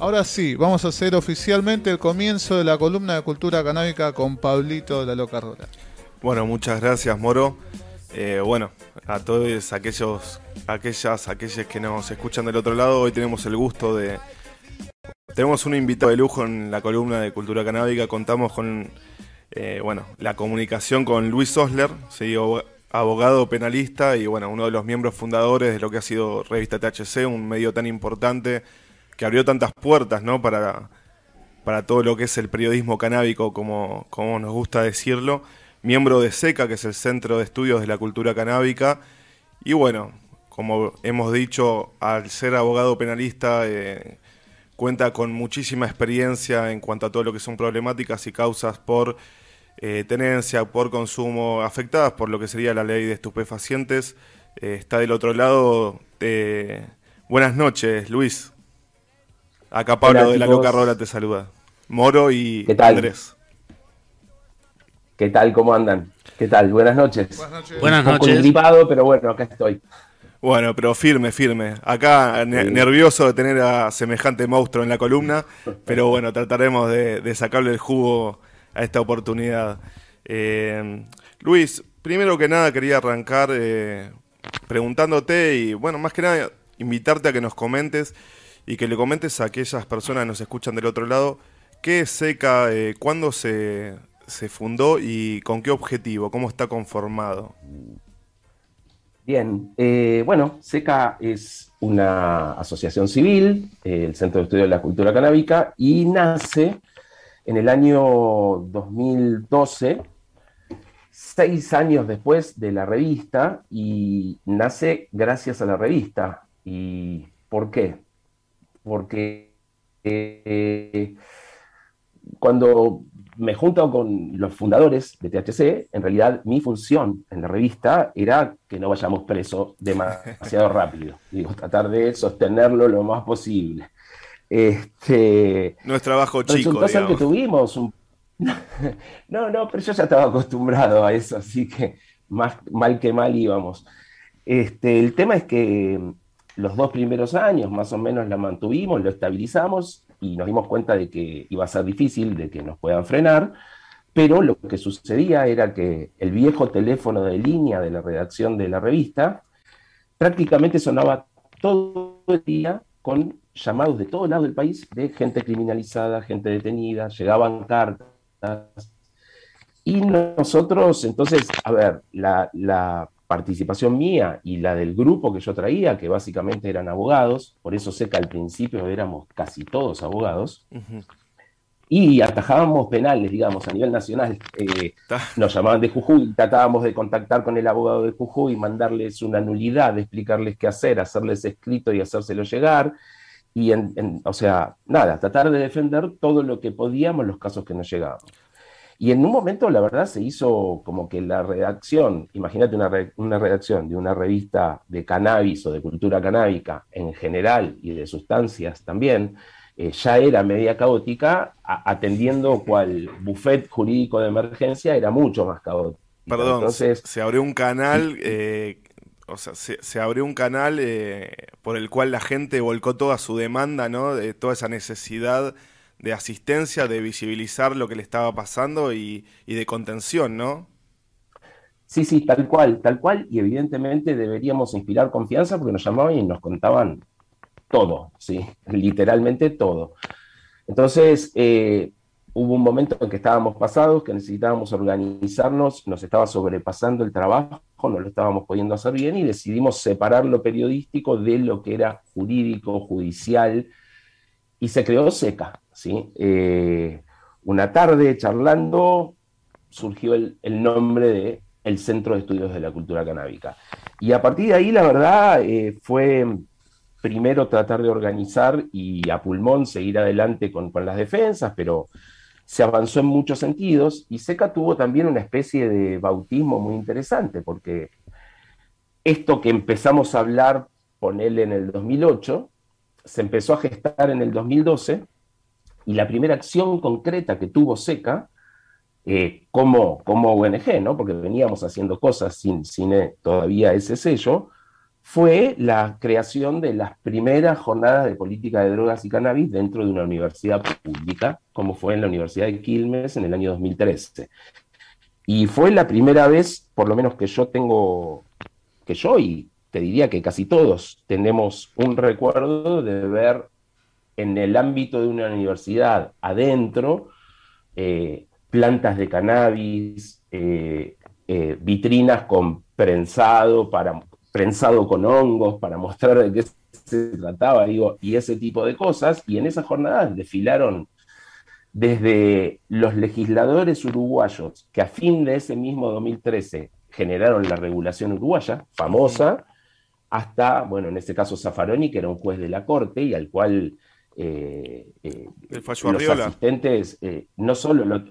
Ahora sí, vamos a hacer oficialmente el comienzo de la columna de cultura canábica con Pablito de la Loca. Bueno, muchas gracias, Moro. Eh, bueno, a todos aquellos, aquellas, aquellos que nos escuchan del otro lado, hoy tenemos el gusto de. Tenemos un invitado de lujo en la columna de cultura canábica. Contamos con eh, bueno, la comunicación con Luis Osler, abogado penalista y bueno, uno de los miembros fundadores de lo que ha sido Revista THC, un medio tan importante que abrió tantas puertas, ¿no? Para, para todo lo que es el periodismo canábico, como, como nos gusta decirlo. Miembro de SECA, que es el Centro de Estudios de la Cultura Canábica. Y bueno, como hemos dicho, al ser abogado penalista, eh, cuenta con muchísima experiencia en cuanto a todo lo que son problemáticas y causas por eh, tenencia, por consumo, afectadas por lo que sería la ley de estupefacientes. Eh, está del otro lado. buenas noches, Luis. Acá Pablo de la Loca Rola te saluda. Moro y Andrés. ¿Qué tal? ¿Cómo andan? ¿Qué tal? Buenas noches. Buenas noches. Buenas noches. gripado, pero bueno, acá estoy. Bueno, pero firme, firme. Acá nervioso de tener a semejante monstruo en la columna, pero bueno, trataremos de, sacarle el jugo a esta oportunidad. Eh, Luis, primero que nada quería arrancar eh, preguntándote y bueno, más que nada invitarte a que nos comentes y que le comentes a aquellas personas que nos escuchan del otro lado, ¿qué es SECA? ¿Cuándo se, fundó y con qué objetivo? ¿Cómo está conformado? Bien, eh, bueno, SECA es una asociación civil, eh, el Centro de Estudio de la Cultura Canábica, y nace en el año 2012, seis años después de la revista, y nace gracias a la revista. ¿Y por qué? Porque eh, cuando me junto con los fundadores de THC, en realidad mi función en la revista era que no vayamos presos demasiado rápido. Digo, tratar de sostenerlo lo más posible. Este, no es trabajo chico. Que tuvimos un... No, no, pero yo ya estaba acostumbrado a eso, así que más mal que mal íbamos. Este, el tema es que los dos primeros años más o menos la mantuvimos, lo estabilizamos y nos dimos cuenta de que iba a ser difícil, de que nos puedan frenar, pero lo que sucedía era que el viejo teléfono de línea de la redacción de la revista prácticamente sonaba todo el día con llamados de todos lados del país de gente criminalizada, gente detenida, llegaban cartas. Y nosotros, entonces, a ver, la, la participación mía y la del grupo que yo traía, que básicamente eran abogados, por eso sé que al principio éramos casi todos abogados, y atajábamos penales, digamos, a nivel nacional. Eh, nos llamaban de Jujuy, tratábamos de contactar con el abogado de Jujuy, mandarles una nulidad, explicarles qué hacer, hacerles escrito y hacérselo llegar. Y, o sea, nada, tratar de defender todo lo que podíamos los casos que nos llegaban. Y en un momento, la verdad, se hizo como que la redacción, imagínate una, una, redacción de una revista de cannabis o de cultura canábica en general y de sustancias también, eh, ya era media caótica, atendiendo cual buffet jurídico de emergencia era mucho más caótico. Perdón, Entonces, se abrió un canal, eh, o sea, se, abrió un canal eh, por el cual la gente volcó toda su demanda, ¿no? De toda esa necesidad de asistencia, de visibilizar lo que le estaba pasando y, de contención, ¿no? Sí, sí, tal cual, tal cual, y evidentemente deberíamos inspirar confianza porque nos llamaban y nos contaban todo, ¿sí? Literalmente todo. Entonces, eh, hubo un momento en que estábamos pasados, que necesitábamos organizarnos, nos estaba sobrepasando el trabajo, no lo estábamos pudiendo hacer bien y decidimos separar lo periodístico de lo que era jurídico, judicial, y se creó SECA, ¿sí? Eh, una tarde charlando surgió el, nombre de el Centro de Estudios de la Cultura Canábica. Y a partir de ahí, la verdad, eh, fue primero tratar de organizar y a pulmón seguir adelante con, con, las defensas, pero se avanzó en muchos sentidos y SECA tuvo también una especie de bautismo muy interesante, porque esto que empezamos a hablar, él en el 2008, se empezó a gestar en el 2012 y la primera acción concreta que tuvo SECA eh, como, como ONG, ¿no? porque veníamos haciendo cosas sin, sin todavía ese sello, fue la creación de las primeras jornadas de política de drogas y cannabis dentro de una universidad pública, como fue en la Universidad de Quilmes en el año 2013. Y fue la primera vez, por lo menos que yo tengo, que yo y diría que casi todos tenemos un recuerdo de ver en el ámbito de una universidad adentro eh, plantas de cannabis, eh, eh, vitrinas con prensado, prensado con hongos para mostrar de qué se trataba, digo, y ese tipo de cosas. Y en esas jornadas desfilaron desde los legisladores uruguayos que a fin de ese mismo 2013 generaron la regulación uruguaya, famosa, hasta, bueno, en este caso Zaffaroni, que era un juez de la corte y al cual eh, eh, los asistentes, eh, no solo lo,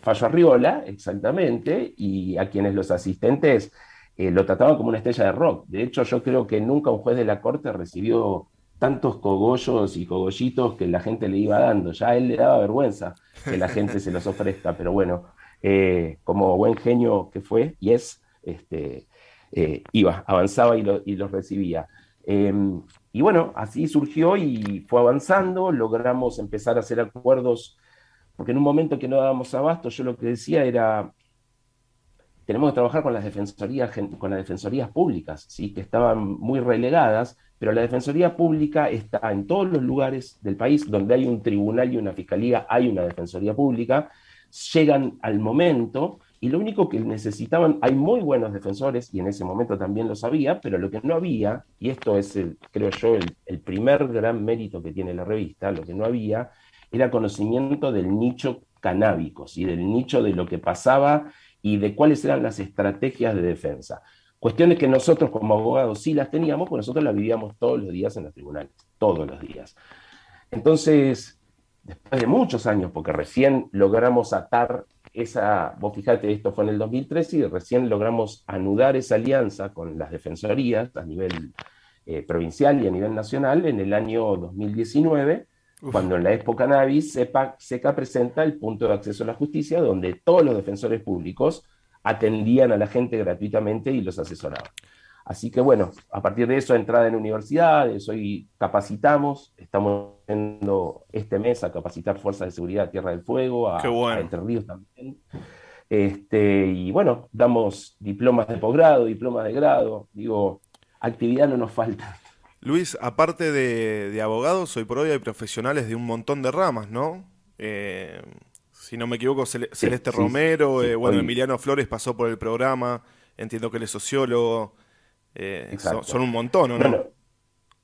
Fallo Arriola, exactamente, y a quienes los asistentes lo trataban como una estrella de rock. De hecho, yo creo que nunca un juez de la corte recibió tantos cogollos y cogollitos que la gente le iba dando. Ya a él le daba vergüenza que la gente se los ofrezca, pero bueno, como buen genio que fue y es, este, iba, avanzaba y, y los recibía. Em, y bueno, así surgió y fue avanzando, logramos empezar a hacer acuerdos, porque en un momento que no dábamos abasto, yo lo que decía era, tenemos que trabajar con las defensorías, con las defensorías públicas, ¿sí? que estaban muy relegadas, pero la defensoría pública está en todos los lugares del país donde hay un tribunal y una fiscalía, hay una defensoría pública, llegan al momento y lo único que necesitaban, hay muy buenos defensores, y en ese momento también lo sabía, pero lo que no había, y esto es, el, creo yo, el, primer gran mérito que tiene la revista, lo que no había, era conocimiento del nicho canábico, y del nicho de lo que pasaba y de cuáles eran las estrategias de defensa. Cuestiones que nosotros como abogados sí las teníamos, pues nosotros las vivíamos todos los días en los tribunales, todos los días. Entonces, después de muchos años, porque recién logramos atar esa, vos fíjate, esto fue en el 2013 y recién logramos anudar esa alianza con las defensorías a nivel eh, provincial y a nivel nacional en el año 2019, cuando en la Expo Cannabis SEPA, SECA presenta el punto de acceso a la justicia, donde todos los defensores públicos atendían a la gente gratuitamente y los asesoraban. Así que bueno, a partir de eso, entrada en universidades, hoy capacitamos, estamos yendo este mes a capacitar Fuerzas de Seguridad Tierra del Fuego, a, Entre Ríos también. Este, y bueno, damos diplomas de posgrado, diplomas de grado, digo, actividad no nos falta. Luis, aparte de, abogados, hoy por hoy hay profesionales de un montón de ramas, ¿no? Eh, si no me equivoco, Celeste Romero, eh, bueno, Emiliano Flores pasó por el programa, entiendo que él es sociólogo. Eh, son, un montón, no?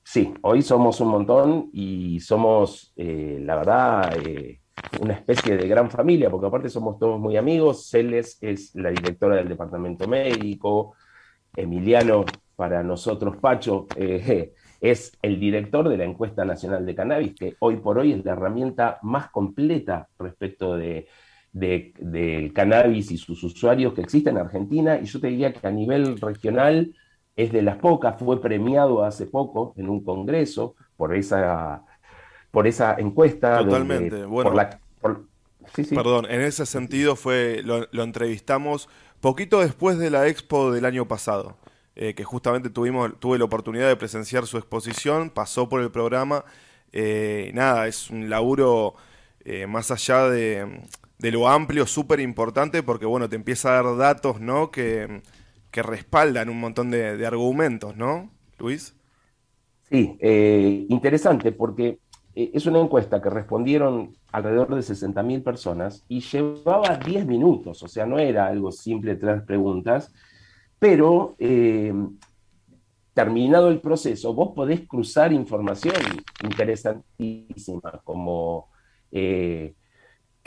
sí, hoy somos un montón y somos, eh, la verdad, eh, una especie de gran familia, porque aparte somos todos muy amigos. Celes es la directora del departamento médico, Emiliano, para nosotros, Pacho, es el director de la encuesta nacional de cannabis, que hoy por hoy es la herramienta más completa respecto de, del cannabis y sus usuarios que existe en Argentina. Y yo te diría que a nivel regional es de las pocas, fue premiado hace poco en un congreso por esa, por esa encuesta. Totalmente, bueno. Perdón, en ese sentido fue lo, entrevistamos poquito después de la expo del año pasado, eh, que justamente tuvimos, tuve la oportunidad de presenciar su exposición, pasó por el programa. Eh, nada, es un laburo eh, más allá de, de lo amplio, súper importante, porque bueno, te empieza a dar datos, ¿no? Que que respaldan un montón de, argumentos, ¿no, Luis? Sí, eh, interesante porque eh, es una encuesta que respondieron alrededor de 60.000 personas y llevaba 10 minutos, o sea, no era algo simple tres preguntas, pero eh, terminado el proceso, vos podés cruzar información interesantísima, como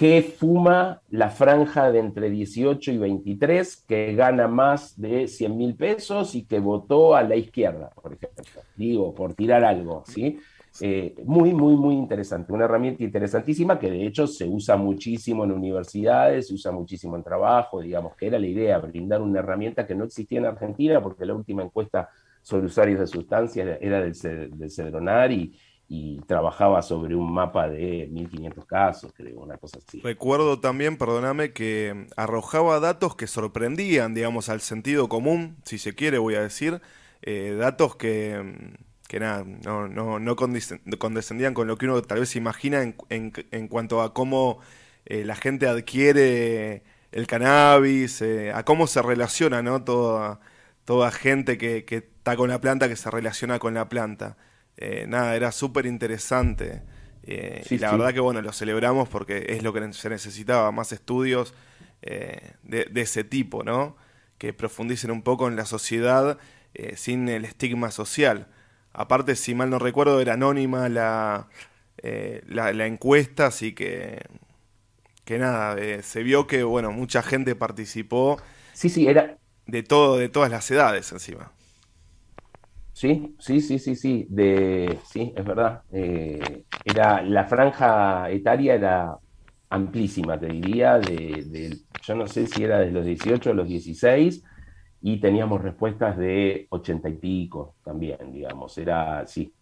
que fuma la franja de entre 18 y 23, que gana más de 100 mil pesos y que votó a la izquierda, por ejemplo. Digo, por tirar algo, ¿sí? Eh, muy, muy, muy interesante. Una herramienta interesantísima que de hecho se usa muchísimo en universidades, se usa muchísimo en trabajo, digamos, que era la idea, brindar una herramienta que no existía en Argentina, porque la última encuesta sobre usuarios de sustancias era del, del Cedronar y, y trabajaba sobre un mapa de 1500 casos, creo, una cosa así. Recuerdo también, perdóname, que arrojaba datos que sorprendían, digamos, al sentido común, si se quiere, voy a decir. eh, datos que, que nada, no, no, no condescendían con lo que uno tal vez imagina en, en, cuanto a cómo eh, la gente adquiere el cannabis, eh, a cómo se relaciona, ¿no? Toda, toda gente que, que, está con la planta, que se relaciona con la planta. Nada, era súper interesante. y la verdad que bueno, lo celebramos porque es lo que se necesitaba, más estudios de, de, ese tipo, ¿no? Que profundicen un poco en la sociedad eh, sin el estigma social. Aparte, si mal no recuerdo, era anónima la, eh, la, encuesta, así que, que nada, eh, se vio que bueno, mucha gente participó. Sí, sí, era. De todo, de todas las edades encima. Sí, sí, sí, sí, sí, de, sí, es verdad. era, la franja etaria era amplísima, te diría, de, de, yo no sé si era de los 18 o los 16, y teníamos respuestas de ochenta y pico también, digamos, era, sí,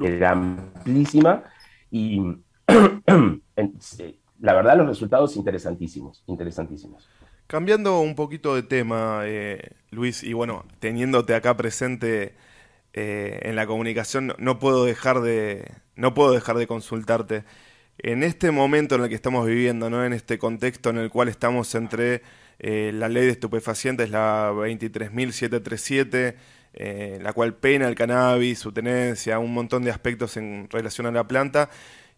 era amplísima y la verdad los resultados interesantísimos, interesantísimos. Cambiando un poquito de tema, eh, Luis, y bueno, teniéndote acá presente eh, en la comunicación, no puedo dejar de, no puedo dejar de consultarte. En este momento en el que estamos viviendo, ¿no? en este contexto en el cual estamos entre eh, la ley de estupefacientes, la 23.737, eh, la cual pena el cannabis, su tenencia, un montón de aspectos en relación a la planta.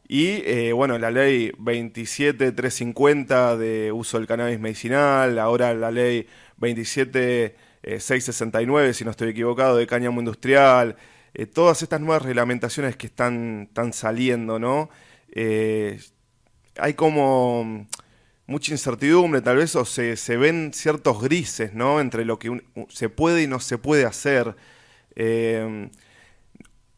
Y eh, bueno, la ley 27.350 de uso del cannabis medicinal, ahora la ley 27.669, si no estoy equivocado, de cáñamo industrial, todas estas nuevas reglamentaciones que están, están saliendo, ¿no? hay como mucha incertidumbre, tal vez, o se, se, ven ciertos grises, ¿no? Entre lo que se puede y no se puede hacer. Eh,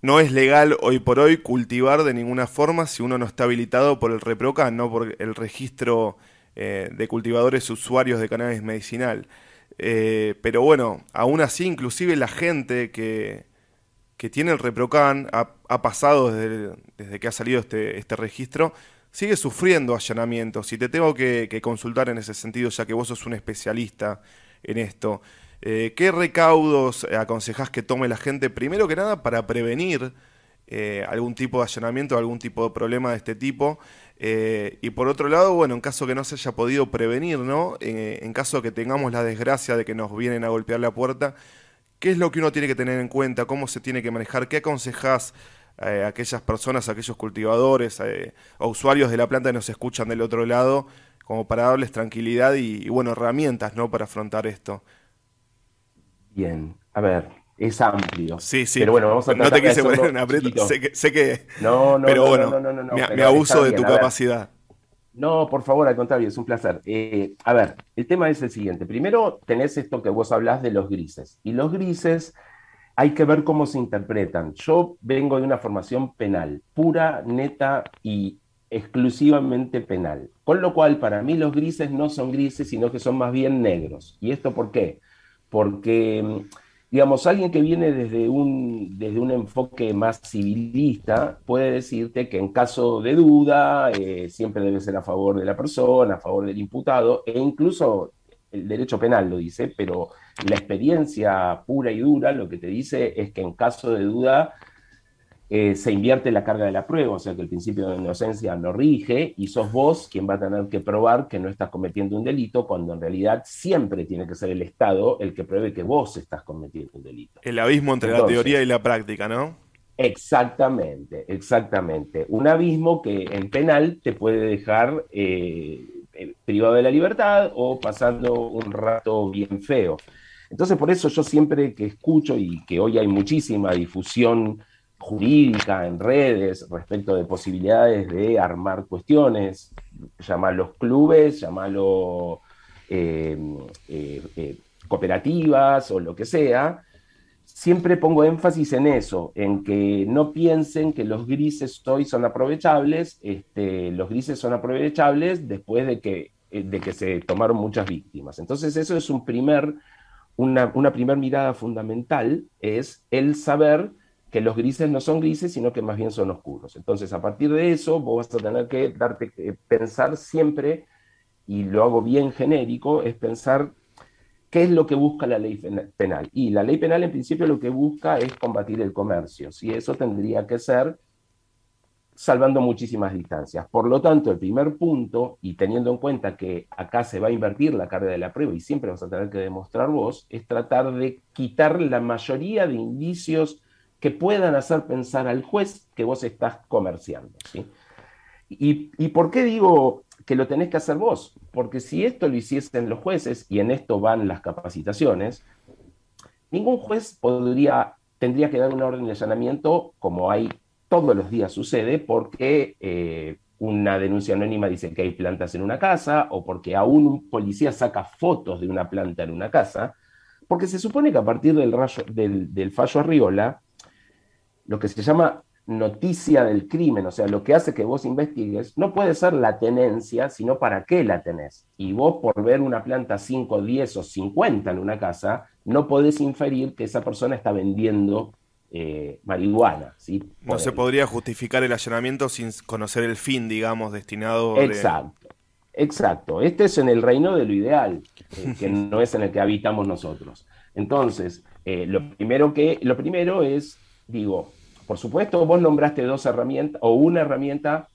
no es legal hoy por hoy cultivar de ninguna forma si uno no está habilitado por el ReproCan, no por el registro eh, de cultivadores usuarios de cannabis medicinal. Eh, pero bueno, aún así, inclusive la gente que, que tiene el ReproCan ha, pasado desde, que ha salido este, este registro sigue sufriendo allanamientos y te tengo que, consultar en ese sentido, ya que vos sos un especialista en esto. Eh, ¿Qué recaudos aconsejás que tome la gente, primero que nada, para prevenir eh, algún tipo de allanamiento, algún tipo de problema de este tipo? Eh, y por otro lado, bueno, en caso que no se haya podido prevenir, ¿no? en caso que tengamos la desgracia de que nos vienen a golpear la puerta, ¿qué es lo que uno tiene que tener en cuenta? ¿Cómo se tiene que manejar? ¿Qué aconsejás eh, aquellas personas, aquellos cultivadores o usuarios de la planta que nos escuchan del otro lado, como para darles tranquilidad y, bueno, herramientas, ¿no? Para afrontar esto. Bien, a ver, es amplio. Sí, sí. Pero bueno, vamos a No te quise poner en aprieto, sé que, sé que... No, no, pero bueno, no, no, me, abuso de tu capacidad. No, por favor, al contrario, es un placer. Eh, a ver, el tema es el siguiente. Primero tenés esto que vos hablás de los grises. Y los grises hay que ver cómo se interpretan. Yo vengo de una formación penal, pura, neta y exclusivamente penal. Con lo cual, para mí los grises no son grises, sino que son más bien negros. ¿Y esto por qué? Porque, digamos, alguien que viene desde un, desde un enfoque más civilista puede decirte que en caso de duda eh, siempre debe ser a favor de la persona, a favor del imputado, e incluso el derecho penal lo dice, pero la experiencia pura y dura lo que te dice es que en caso de duda eh, se invierte la carga de la prueba, o sea que el principio de inocencia no rige y sos vos quien va a tener que probar que no estás cometiendo un delito, cuando en realidad siempre tiene que ser el Estado el que pruebe que vos estás cometiendo un delito. El abismo entre la teoría y la práctica, ¿no? Exactamente, exactamente. Un abismo que en penal te puede dejar eh, eh, privado de la libertad o pasando un rato bien feo. Entonces, por eso yo siempre que escucho y que hoy hay muchísima difusión jurídica en redes respecto de posibilidades de armar cuestiones, llamarlos clubes, llamarlo eh, eh, eh, cooperativas o lo que sea, siempre pongo énfasis en eso, en que no piensen que los grises hoy son aprovechables, este, los grises son aprovechables después de que, de que se tomaron muchas víctimas. Entonces eso es un primer una, una primera mirada fundamental es el saber que los grises no son grises, sino que más bien son oscuros. Entonces, a partir de eso, vos vas a tener que darte, eh, pensar siempre, y lo hago bien genérico, es pensar ¿Qué es lo que busca la ley penal? Y la ley penal en principio lo que busca es combatir el comercio, si eso tendría que ser salvando muchísimas distancias. Por lo tanto, el primer punto, y teniendo en cuenta que acá se va a invertir la carga de la prueba y siempre vas a tener que demostrar vos, es tratar de quitar la mayoría de indicios que puedan hacer pensar al juez que vos estás comerciando. ¿sí? ¿Y, ¿Y por qué digo que lo tenés que hacer vos? Porque si esto lo hiciesen los jueces, y en esto van las capacitaciones, ningún juez podría, tendría que dar una orden de allanamiento como hay todos los días sucede, porque eh, una denuncia anónima dice que hay plantas en una casa, o porque aún un policía saca fotos de una planta en una casa, porque se supone que a partir del, rayo, del, del fallo Arriola, lo que se llama noticia del crimen, o sea, lo que hace que vos investigues, no puede ser la tenencia, sino para qué la tenés. Y vos por ver una planta 5, 10 o 50 en una casa, no podés inferir que esa persona está vendiendo eh, marihuana. ¿sí? No se podría justificar el allanamiento sin conocer el fin, digamos, destinado... Exacto, exacto. Este es en el reino de lo ideal, eh, que no es en el que habitamos nosotros. Entonces, eh, lo, primero que, lo primero es, digo, por supuesto, vos nombraste dos herramientas o una herramienta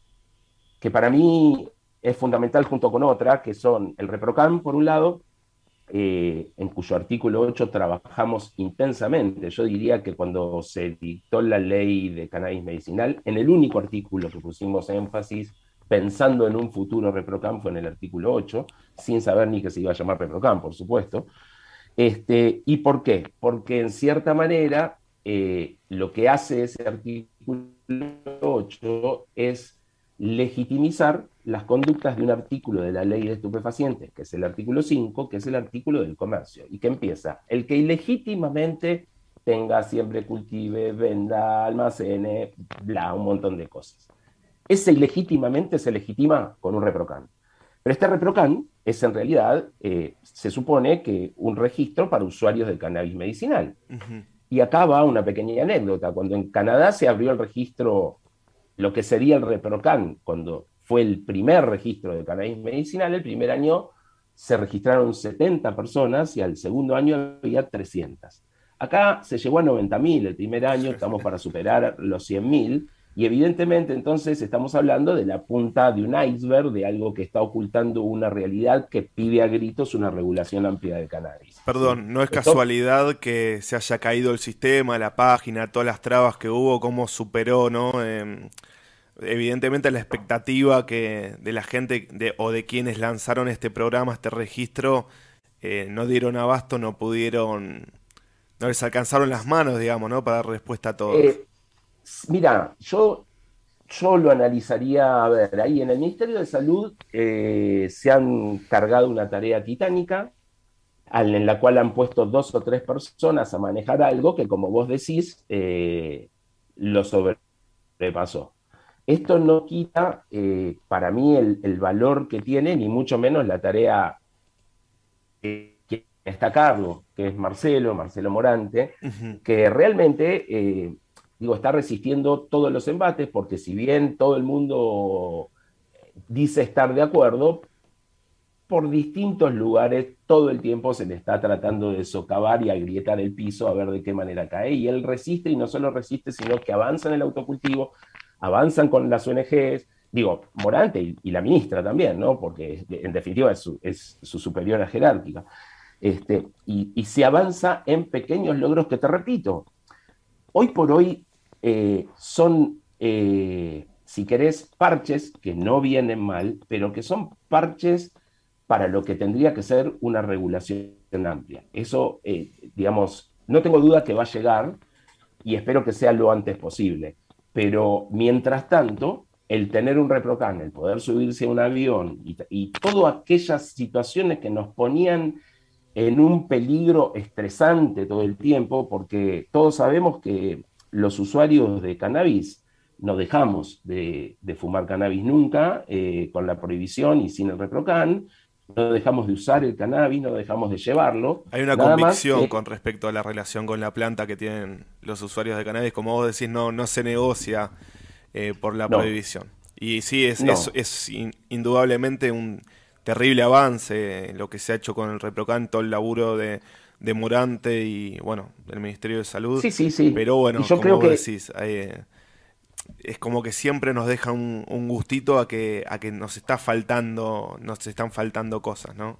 que para mí es fundamental junto con otra, que son el ReproCam, por un lado, eh, en cuyo artículo 8 trabajamos intensamente. Yo diría que cuando se dictó la ley de cannabis medicinal, en el único artículo que pusimos énfasis, pensando en un futuro ReproCam, fue en el artículo 8, sin saber ni que se iba a llamar ReproCam, por supuesto. Este, ¿Y por qué? Porque en cierta manera eh, lo que hace ese artículo 8 es legitimizar las conductas de un artículo de la ley de estupefacientes, que es el artículo 5, que es el artículo del comercio, y que empieza, el que ilegítimamente tenga, siempre cultive, venda, almacene, bla, un montón de cosas. Ese ilegítimamente se legitima con un reprocan. Pero este reprocan es en realidad, eh, se supone que un registro para usuarios del cannabis medicinal. Y acá va una pequeña anécdota. Cuando en Canadá se abrió el registro, lo que sería el ReproCan, cuando fue el primer registro de cannabis medicinal, el primer año se registraron 70 personas y al segundo año había 300. Acá se llegó a 90.000 el primer año, estamos para superar los 100.000 y evidentemente entonces estamos hablando de la punta de un iceberg, de algo que está ocultando una realidad que pide a gritos una regulación amplia del cannabis. Perdón, no es casualidad que se haya caído el sistema, la página, todas las trabas que hubo, cómo superó, ¿no? Em, evidentemente la expectativa que de la gente de, o de quienes lanzaron este programa, este registro, eh, no dieron abasto, no pudieron, no les alcanzaron las manos, digamos, ¿no? Para dar respuesta a todos. Eh, Mira, yo, yo lo analizaría, a ver, ahí en el Ministerio de Salud eh, se han cargado una tarea titánica en la cual han puesto dos o tres personas a manejar algo que, como vos decís, eh, lo sobrepasó. Esto no quita eh, para mí el, valor que tiene, ni mucho menos la tarea que está Carlos, que es Marcelo, Marcelo Morante, que realmente digo, está resistiendo todos los embates, porque si bien todo el mundo dice estar de acuerdo, por distintos lugares todo el tiempo se le está tratando de socavar y agrietar el piso a ver de qué manera cae. Y él resiste y no solo resiste, sino que avanza en el autocultivo, avanzan con las ONGs, digo, Morante y, la ministra también, ¿no? Porque en definitiva es su, superiora jerárquica. Este, y se avanza en pequeños logros que te repito, hoy por hoy eh, son, eh, si querés, parches que no vienen mal, pero que son parches para lo que tendría que ser una regulación amplia. Eso, eh, digamos, no tengo duda que va a llegar y espero que sea lo antes posible. Pero mientras tanto, el tener un reprocan, el poder subirse a un avión y, y todas aquellas situaciones que nos ponían en un peligro estresante todo el tiempo, porque todos sabemos que los usuarios de cannabis no dejamos de, fumar cannabis nunca, eh, con la prohibición y sin el reprocan, no dejamos de usar el cannabis, no dejamos de llevarlo. Hay una convicción con respecto a la relación con la planta que tienen los usuarios de cannabis, como vos decís, no, no se negocia eh, por la prohibición. Y sí, es, es indudablemente un terrible avance lo que se ha hecho con el ReproCan, todo el laburo de, de Morante y bueno, del Ministerio de Salud. Sí, sí, sí. Pero bueno, yo como creo que... decís, eh, es como que siempre nos deja un, gustito a que, a que nos está faltando, nos están faltando cosas, ¿no?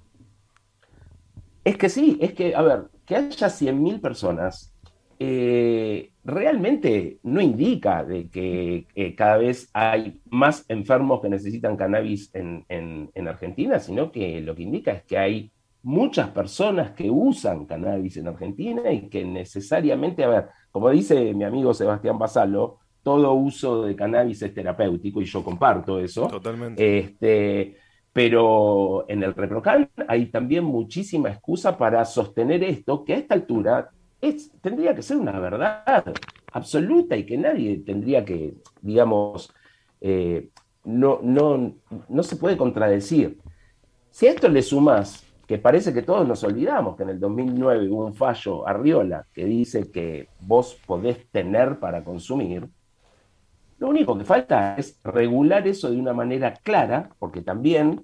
Es que sí, es que, a ver, que haya 100.000 personas eh, realmente no indica de que cada vez hay más enfermos que necesitan cannabis en, en, Argentina, sino que lo que indica es que hay muchas personas que usan cannabis en Argentina y que necesariamente, a ver, como dice mi amigo Sebastián Basalo, todo uso de cannabis es terapéutico y yo comparto eso. Totalmente. Este, pero en el ReproCan hay también muchísima excusa para sostener esto, que a esta altura es, tendría que ser una verdad absoluta y que nadie tendría que, digamos, eh, no, no, no se puede contradecir. Si a esto le sumas que parece que todos nos olvidamos que en el 2009 hubo un fallo Arriola que dice que vos podés tener para consumir, lo único que falta es regular eso de una manera clara, porque también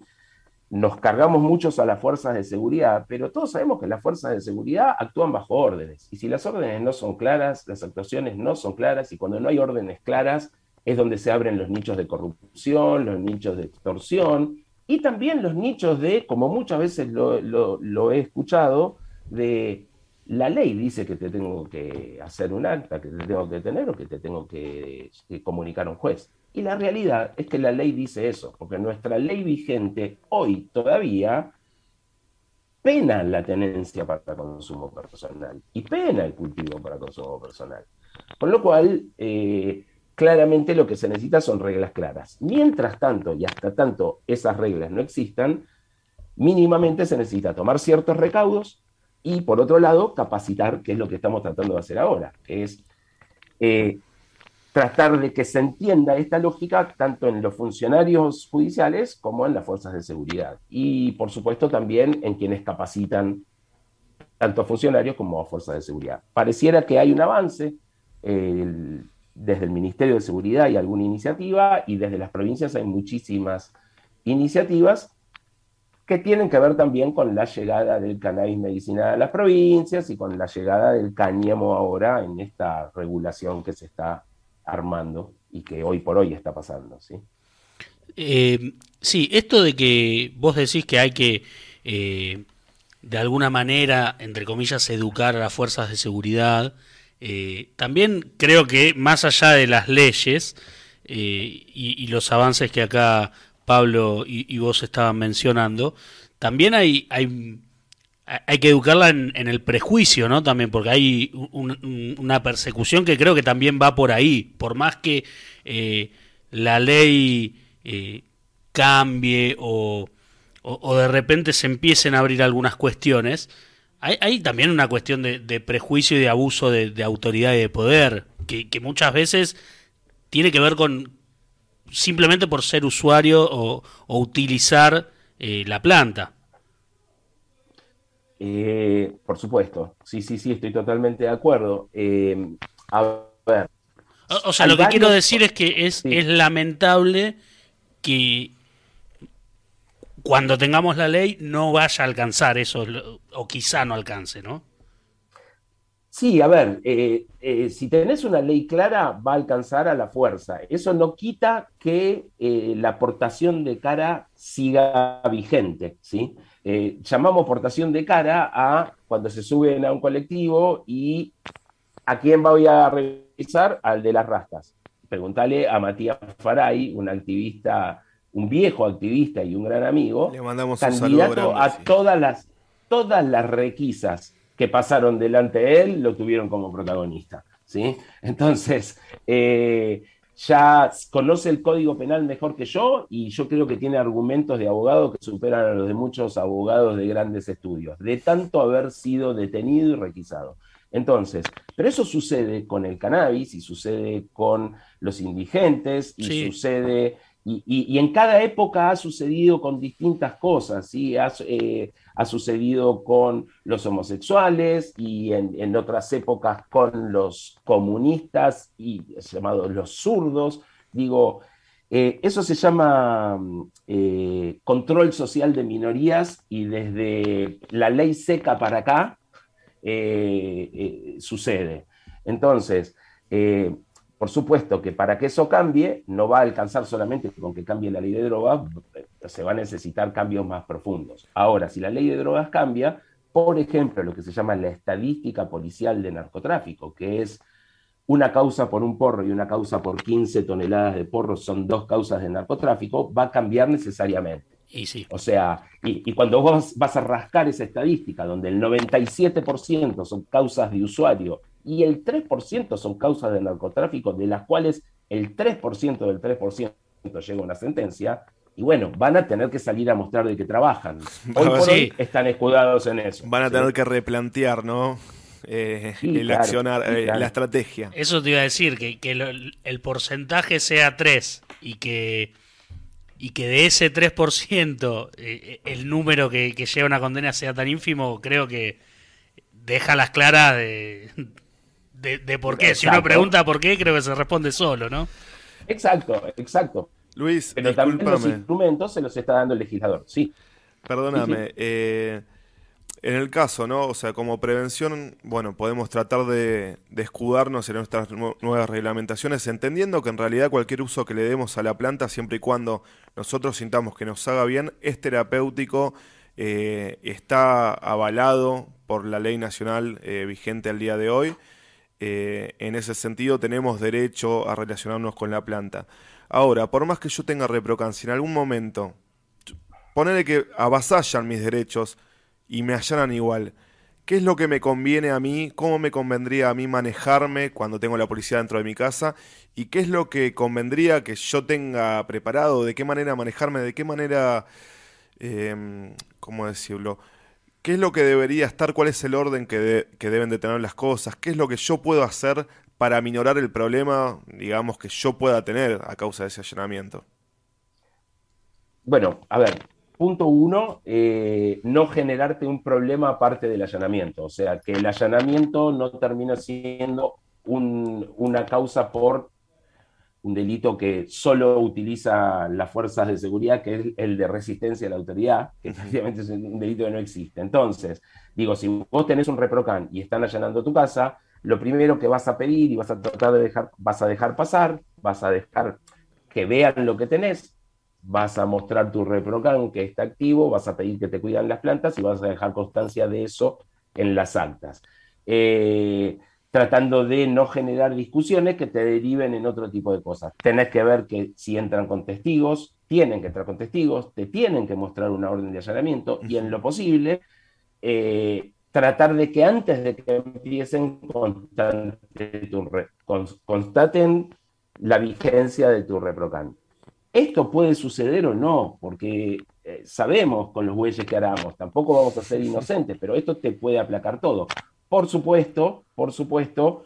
nos cargamos muchos a las fuerzas de seguridad, pero todos sabemos que las fuerzas de seguridad actúan bajo órdenes. Y si las órdenes no son claras, las actuaciones no son claras, y cuando no hay órdenes claras es donde se abren los nichos de corrupción, los nichos de extorsión, y también los nichos de, como muchas veces lo, he escuchado, de la ley dice que te tengo que hacer un acta, que te tengo que tener o que te tengo que, comunicar a un juez. Y la realidad es que la ley dice eso, porque nuestra ley vigente hoy todavía pena la tenencia para consumo personal y pena el cultivo para consumo personal. Con lo cual, eh, claramente lo que se necesita son reglas claras. Mientras tanto, y hasta tanto esas reglas no existan, mínimamente se necesita tomar ciertos recaudos y por otro lado, capacitar, que es lo que estamos tratando de hacer ahora, que es eh, tratar de que se entienda esta lógica tanto en los funcionarios judiciales como en las fuerzas de seguridad. Y por supuesto también en quienes capacitan tanto a funcionarios como a fuerzas de seguridad. Pareciera que hay un avance desde el Ministerio de Seguridad hay alguna iniciativa y desde las provincias hay muchísimas iniciativas que tienen que ver también con la llegada del cannabis medicinal a las provincias y con la llegada del cáñamo ahora en esta regulación que se está armando y que hoy por hoy está pasando. ¿sí? Eh, sí, esto de que vos decís que hay que, eh, de alguna manera, entre comillas, educar a las fuerzas de seguridad, eh, también creo que más allá de las leyes y, y, los avances que acá Pablo y, vos estaban mencionando, también hay, hay, hay que educarla en, el prejuicio, ¿no? También, porque hay una persecución que creo que también va por ahí, por más que eh, la ley eh, cambie o, o, de repente se empiecen a abrir algunas cuestiones, hay, también una cuestión de, prejuicio y de abuso de, autoridad y de poder, que, que muchas veces tiene que ver con, simplemente por ser usuario o, utilizar eh, la planta. Eh, por supuesto, sí, sí, sí, estoy totalmente de acuerdo. Eh, a ver. O, sea, lo que quiero decir es que es, es lamentable que cuando tengamos la ley no vaya a alcanzar eso, o quizá no alcance, ¿no? Sí, a ver, eh, eh, si tenés una ley clara, va a alcanzar a la fuerza. Eso no quita que eh, la aportación de cara siga vigente, ¿sí? llamamos portación de cara a cuando se suben a un colectivo y ¿a quién voy a revisar? Al de las rastas. Pregúntale a Matías Faray, un activista, un viejo activista y un gran amigo, Le mandamos candidato a todas las, todas las requisas que pasaron delante de él lo tuvieron como protagonista. ¿sí? Entonces, eh, ya conoce el código penal mejor que yo y yo creo que tiene argumentos de abogado que superan a los de muchos abogados de grandes estudios, de tanto haber sido detenido y requisado. Entonces, pero eso sucede con el cannabis y sucede con los indigentes y sucede y, en cada época ha sucedido con distintas cosas, ¿sí? ha, eh, sucedido con los homosexuales y en, otras épocas con los comunistas y llamados los zurdos. Digo, Eh, eso se llama eh, control social de minorías y desde la ley seca para acá sucede. Entonces, por supuesto que para que eso cambie, no va a alcanzar solamente con que cambie la ley de drogas, se va a necesitar cambios más profundos. Ahora, si la ley de drogas cambia, por ejemplo, lo que se llama la estadística policial de narcotráfico, que es una causa por un porro y una causa por 15 toneladas de porro, son dos causas de narcotráfico, va a cambiar necesariamente. Y sí. O sea, y, cuando vos vas a rascar esa estadística, donde el 97% son causas de usuario y el 3% son causas de narcotráfico, de las cuales el 3% del 3% llega a una sentencia, y bueno, van a tener que salir a mostrar de que trabajan. Hoy por hoy están escudados en eso. Van a tener que replantear, ¿no? Eh, el accionar, eh, la estrategia. Eso te iba a decir, que, que el porcentaje sea 3 y que, y que de ese 3% eh, el número que, que lleva una condena sea tan ínfimo, creo que deja las claras de, de, por qué. Si uno pregunta por qué, creo que se responde solo, ¿no? Exacto, exacto. Luis, pero también los instrumentos se los está dando el legislador, sí. Perdóname, eh, en el caso, ¿no? O sea, como prevención, bueno, podemos tratar de, escudarnos en nuestras nuevas reglamentaciones, entendiendo que en realidad cualquier uso que le demos a la planta, siempre y cuando nosotros sintamos que nos haga bien, es terapéutico, eh, está avalado por la ley nacional eh, vigente al día de hoy eh, en ese sentido tenemos derecho a relacionarnos con la planta. Ahora, por más que yo tenga reprocan, si en algún momento, ponerle que avasallan mis derechos y me allanan igual, ¿qué es lo que me conviene a mí? ¿Cómo me convendría a mí manejarme cuando tengo la policía dentro de mi casa? ¿Y qué es lo que convendría que yo tenga preparado? ¿De qué manera manejarme? ¿De qué manera... Eh, ¿Cómo decirlo? ¿Qué es lo que debería estar? ¿Cuál es el orden que, deben de tener las cosas? ¿Qué es lo que yo puedo hacer para minorar el problema, digamos, que yo pueda tener a causa de ese allanamiento? Bueno, a ver, punto uno, eh, no generarte un problema aparte del allanamiento. O sea, que el allanamiento no termina siendo una causa por un delito que solo utiliza las fuerzas de seguridad, que es el de resistencia a la autoridad, que prácticamente es un delito que no existe. Entonces, digo, si vos tenés un reprocan y están allanando tu casa, lo primero que vas a pedir y vas a tratar de dejar, vas a dejar pasar, vas a dejar que vean lo que tenés, vas a mostrar tu reprocan que está activo, vas a pedir que te cuidan las plantas y vas a dejar constancia de eso en las actas. Eh, tratando de no generar discusiones que te deriven en otro tipo de cosas. Tenés que ver que si entran con testigos, tienen que entrar con testigos, te tienen que mostrar una orden de allanamiento y en lo posible eh, tratar de que antes de que empiecen constaten la vigencia de tu reprocan. Esto puede suceder o no, porque eh, sabemos con los bueyes que haramos, tampoco vamos a ser inocentes, pero esto te puede aplacar todo. Por supuesto, por supuesto,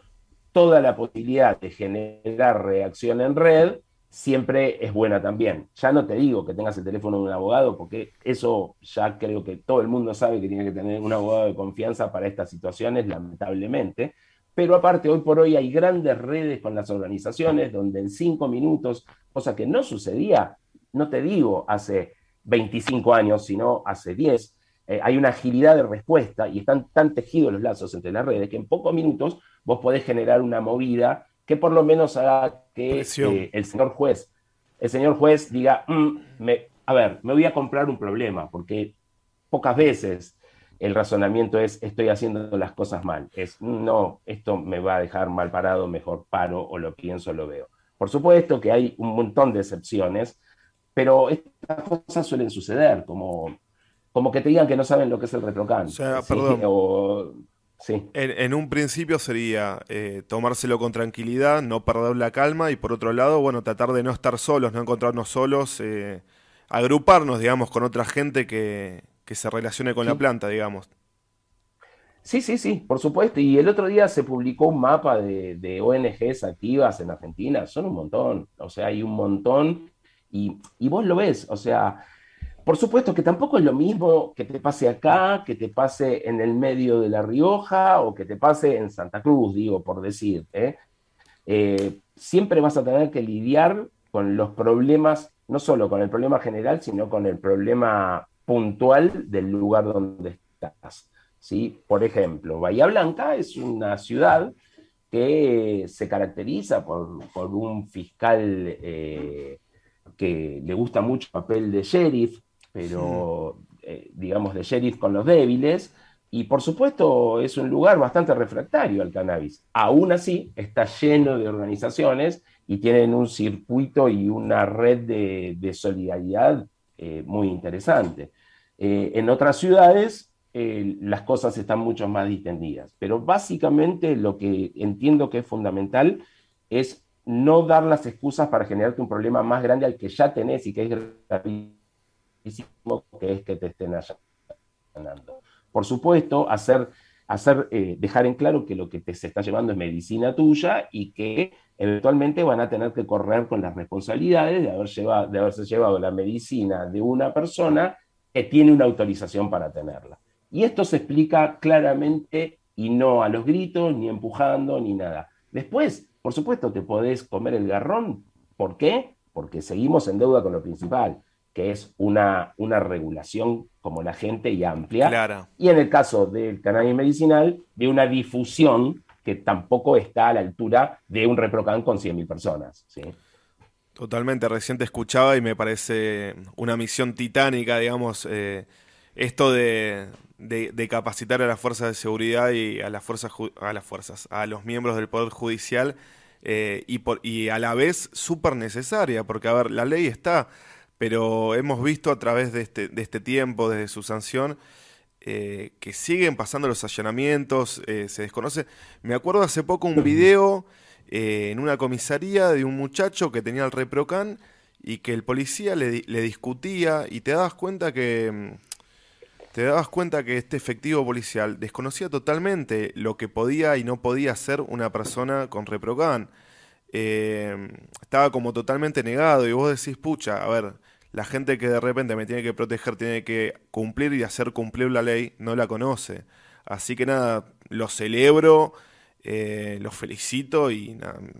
toda la posibilidad de generar reacción en red siempre es buena también. Ya no te digo que tengas el teléfono de un abogado, porque eso ya creo que todo el mundo sabe que tiene que tener un abogado de confianza para estas situaciones, lamentablemente. Pero aparte, hoy por hoy hay grandes redes con las organizaciones donde en cinco minutos, cosa que no sucedía, no te digo hace 25 años, sino hace 10, eh, hay una agilidad de respuesta y están tan tejidos los lazos entre las redes que en pocos minutos vos podés generar una movida que por lo menos haga que eh, el señor juez, el señor juez diga, mm, me, a ver, me voy a comprar un problema, porque pocas veces el razonamiento es estoy haciendo las cosas mal. Es no, esto me va a dejar mal parado, mejor paro o lo pienso, lo veo. Por supuesto que hay un montón de excepciones, pero estas cosas suelen suceder, como como que te digan que no saben lo que es el retrocan. O sea, perdón. sí. En, un principio sería eh, tomárselo con tranquilidad, no perder la calma y por otro lado, bueno, tratar de no estar solos, no encontrarnos solos, eh, agruparnos, digamos, con otra gente que, se relacione con la planta, digamos. Sí, sí, sí, por supuesto. Y el otro día se publicó un mapa de, de ONGs activas en Argentina. Son un montón. O sea, hay un montón. Y, y vos lo ves. O sea, por supuesto que tampoco es lo mismo que te pase acá, que te pase en el medio de La Rioja o que te pase en Santa Cruz, digo, por decir. ¿eh? Eh, siempre vas a tener que lidiar con los problemas, no solo con el problema general, sino con el problema puntual del lugar donde estás. ¿sí? Por ejemplo, Bahía Blanca es una ciudad que se caracteriza por, un fiscal eh, que le gusta mucho el papel de sheriff, pero eh, digamos de sheriff con los débiles, y por supuesto es un lugar bastante refractario al cannabis. Aún así, está lleno de organizaciones y tienen un circuito y una red de, solidaridad eh, muy interesante. Eh, en otras ciudades eh, las cosas están mucho más distendidas, pero básicamente lo que entiendo que es fundamental es no dar las excusas para generarte un problema más grande al que ya tenés y que es que es que te estén allanando. Por supuesto, hacer, hacer dejar en claro que lo que te se está llevando es medicina tuya y que eventualmente van a tener que correr con las responsabilidades de, haber llevado, de haberse llevado la medicina de una persona que tiene una autorización para tenerla. Y esto se explica claramente y no a los gritos, ni empujando, ni nada. Después, por supuesto, te podés comer el garrón. ¿Por qué? Porque seguimos en deuda con lo principal, que es una, una regulación como la gente y amplia. Y en el caso del cannabis medicinal, de una difusión que tampoco está a la altura de un ReproCan con 100.000 personas. ¿sí? Totalmente, recién te escuchaba y me parece una misión titánica, digamos, eh, esto de, capacitar a las fuerzas de seguridad y a las fuerzas, a las fuerzas, a los miembros del Poder Judicial eh, y, por, y a la vez súper necesaria, porque, a ver, la ley está, pero hemos visto a través de este, de este tiempo, desde su sanción, eh, que siguen pasando los allanamientos, eh, se desconoce. Me acuerdo hace poco un video eh, en una comisaría de un muchacho que tenía el reprocan y que el policía le, discutía y te dabas cuenta que mm, te dabas cuenta que este efectivo policial desconocía totalmente lo que podía y no podía hacer una persona con reprocan. estaba como totalmente negado y vos decís, pucha, a ver, la gente que de repente me tiene que proteger, tiene que cumplir y hacer cumplir la ley, no la conoce. Así que nada, lo celebro, eh, lo felicito y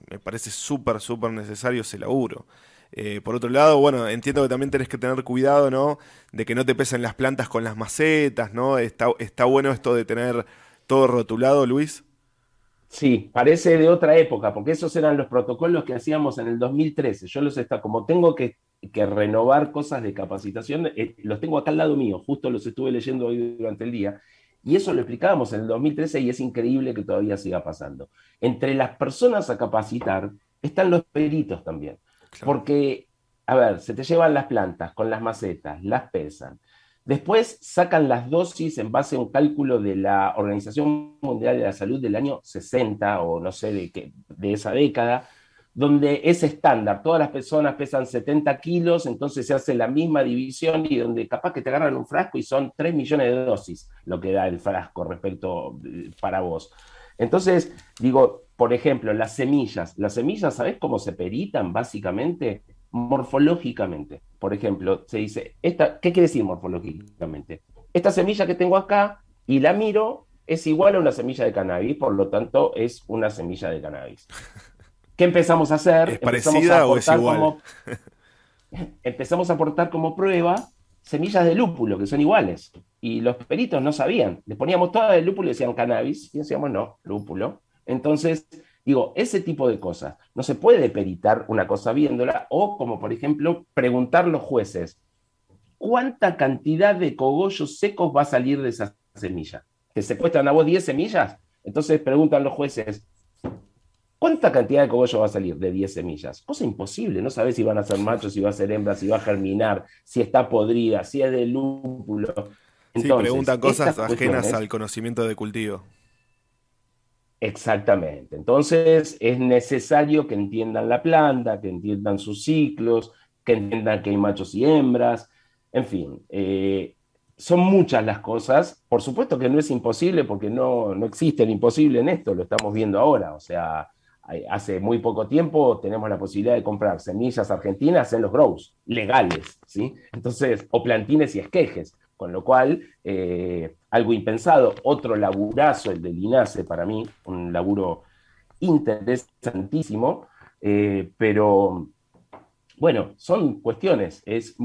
me parece súper, súper necesario ese laburo. Eh, por otro lado, bueno, entiendo que también tenés que tener cuidado, ¿no? De que no te pesen las plantas con las macetas, ¿no? Está, está bueno esto de tener todo rotulado, Luis. Sí, parece de otra época, porque esos eran los protocolos que hacíamos en el 2013. Yo los está, como tengo que que renovar cosas de capacitación, eh, los tengo acá al lado mío, justo los estuve leyendo hoy durante el día, y eso lo explicábamos en el 2013 y es increíble que todavía siga pasando. Entre las personas a capacitar están los peritos también, porque, a ver, se te llevan las plantas con las macetas, las pesan, Después sacan las dosis en base a un cálculo de la Organización Mundial de la Salud del año 60 o no sé de, qué, de esa década, donde es estándar, todas las personas pesan 70 kilos, entonces se hace la misma división y donde capaz que te agarran un frasco y son 3 millones de dosis lo que da el frasco respecto eh, para vos. Entonces, digo, por ejemplo, las semillas, las semillas, ¿sabes cómo se peritan básicamente? Morfológicamente. Por ejemplo, se dice, esta, ¿qué quiere decir morfológicamente? Esta semilla que tengo acá y la miro es igual a una semilla de cannabis, por lo tanto es una semilla de cannabis. ¿Qué empezamos a hacer? ¿Es parecida o es igual? empezamos a aportar como prueba semillas de lúpulo, que son iguales. Y los peritos no sabían. Les poníamos todas de lúpulo y decían cannabis, y decíamos no, lúpulo. Entonces, digo, ese tipo de cosas. No se puede peritar una cosa viéndola, o como por ejemplo, preguntar los jueces, ¿cuánta cantidad de cogollos secos va a salir de esa semilla? ¿Te secuestran a vos 10 semillas? Entonces preguntan los jueces, ¿Cuánta cantidad de cogollo va a salir de 10 semillas? Cosa imposible, no sabes si van a ser machos, si va a ser hembra, si va a germinar, si está podrida, si es de lúpulo. sí, preguntan cosas ajenas al conocimiento de cultivo. Exactamente. Entonces es necesario que entiendan la planta, que entiendan sus ciclos, que entiendan que hay machos y hembras. En fin, eh, son muchas las cosas. Por supuesto que no es imposible porque no, no existe el imposible en esto, lo estamos viendo ahora. O sea, hace muy poco tiempo tenemos la posibilidad de comprar semillas argentinas en los grows, legales, ¿sí? Entonces, o plantines y esquejes, con lo cual, eh, algo impensado, otro laburazo, el de Linace, para mí, un laburo interesantísimo, eh, pero bueno, son cuestiones, es,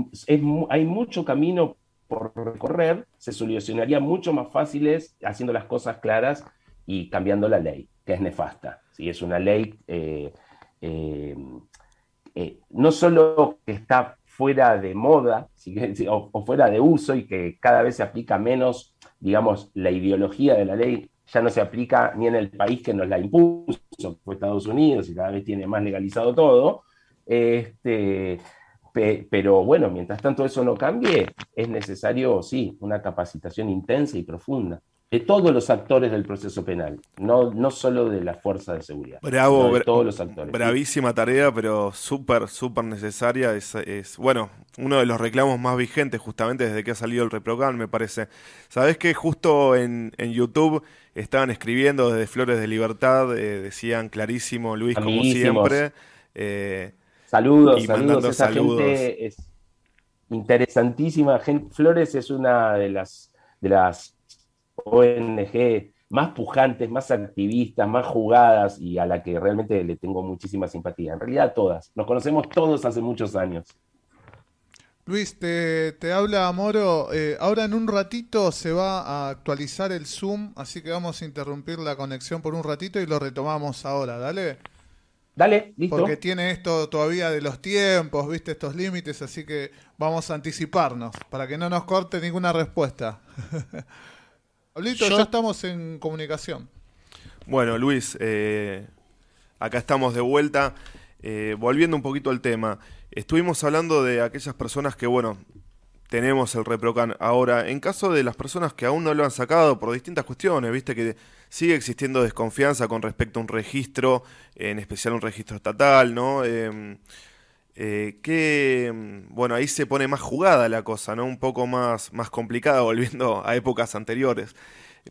hay mucho camino por recorrer, se solucionaría mucho más fáciles haciendo las cosas claras y cambiando la ley, que es nefasta. ¿sí? Es una ley eh, eh, eh, no solo que está fuera de moda o, fuera de uso y que cada vez se aplica menos, digamos, la ideología de la ley ya no se aplica ni en el país que nos la impuso, fue Estados Unidos y cada vez tiene más legalizado todo. Este, pero bueno, mientras tanto eso no cambie, es necesario, sí, una capacitación intensa y profunda de todos los actores del proceso penal, no, no solo de la fuerza de seguridad. Bravo, de todos los actores. Bravísima tarea, pero súper, súper necesaria. Es, es, bueno, uno de los reclamos más vigentes justamente desde que ha salido el Reprocan, me parece. Sabes que justo en, en, YouTube estaban escribiendo desde Flores de Libertad, eh, decían clarísimo, Luis, como siempre. Eh, saludos, saludos. Esa saludos. gente es interesantísima. Flores es una de las, de las ONG más pujantes, más activistas, más jugadas y a la que realmente le tengo muchísima simpatía. En realidad todas. Nos conocemos todos hace muchos años. Luis, te, habla Moro. Eh, ahora en un ratito se va a actualizar el Zoom, así que vamos a interrumpir la conexión por un ratito y lo retomamos ahora. Dale. Dale, listo. Porque tiene esto todavía de los tiempos, viste, estos límites, así que vamos a anticiparnos para que no nos corte ninguna respuesta. ya estamos en comunicación. Bueno, Luis, eh, acá estamos de vuelta. Eh, volviendo un poquito al tema, estuvimos hablando de aquellas personas que, bueno, tenemos el ReproCan. Ahora, en caso de las personas que aún no lo han sacado por distintas cuestiones, viste que sigue existiendo desconfianza con respecto a un registro, en especial un registro estatal, ¿no? Em, eh, que, bueno, ahí se pone más jugada la cosa, ¿no? Un poco más, más complicada, volviendo a épocas anteriores.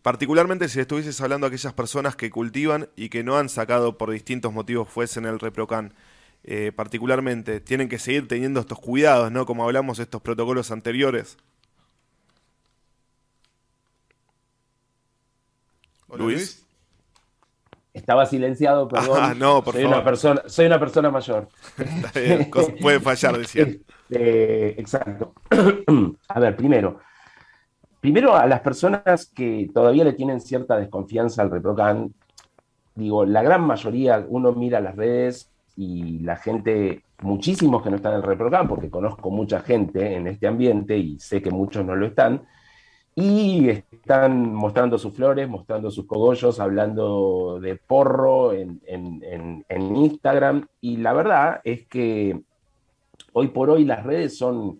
Particularmente si estuvieses hablando a aquellas personas que cultivan y que no han sacado por distintos motivos fuesen el ReproCan. Eh, particularmente, tienen que seguir teniendo estos cuidados, ¿no? Como hablamos de estos protocolos anteriores. Luis. Estaba silenciado, perdón. Ah, no, por soy Una persona, soy una persona mayor. puede fallar, decía. Este, exacto. a ver, primero, primero a las personas que todavía le tienen cierta desconfianza al ReproCan, digo, la gran mayoría, uno mira las redes y la gente, muchísimos que no están en el ReproCan, porque conozco mucha gente en este ambiente y sé que muchos no lo están, y están mostrando sus flores, mostrando sus cogollos, hablando de porro en, Instagram. Y la verdad es que hoy por hoy las redes son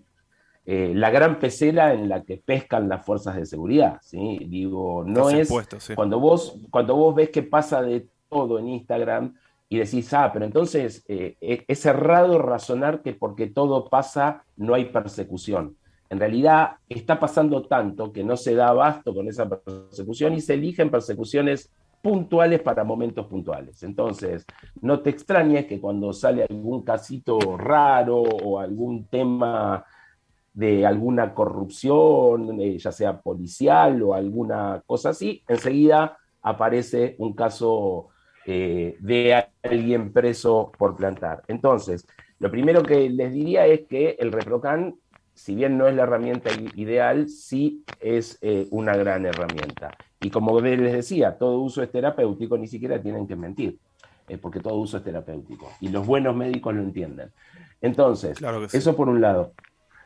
eh, la gran pecera en la que pescan las fuerzas de seguridad. ¿sí? Digo, no es cuando, vos, cuando vos ves que pasa de todo en Instagram y decís, ah, pero entonces eh, e, es errado razonar que porque todo pasa no hay persecución en realidad está pasando tanto que no se da abasto con esa persecución y se eligen persecuciones puntuales para momentos puntuales. Entonces, no te extrañes que cuando sale algún casito raro o algún tema de alguna corrupción, eh, ya sea policial o alguna cosa así, enseguida aparece un caso eh, de alguien preso por plantar. Entonces, lo primero que les diría es que el ReproCan si bien no es la herramienta ideal, sí es eh, una gran herramienta. Y como les decía, todo uso es terapéutico, ni siquiera tienen que mentir, eh, porque todo uso es terapéutico. Y los buenos médicos lo entienden. Entonces, eso por un lado.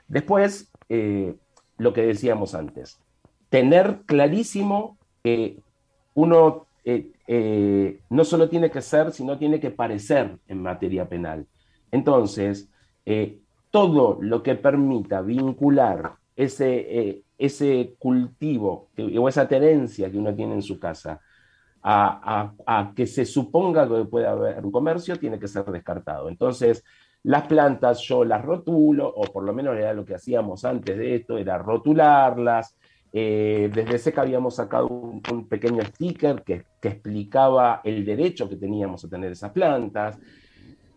Después, eh, lo que decíamos antes, tener clarísimo que uno no solo tiene que ser, sino tiene que parecer en materia penal. Entonces, todo lo que permita vincular ese, eh, ese cultivo o esa tenencia que uno tiene en su casa a, que se suponga que puede haber un comercio, tiene que ser descartado. Entonces, las plantas yo las rotulo, o por lo menos era lo que hacíamos antes de esto, era rotularlas. Eh, desde SECA habíamos sacado un, pequeño sticker que, que, explicaba el derecho que teníamos a tener esas plantas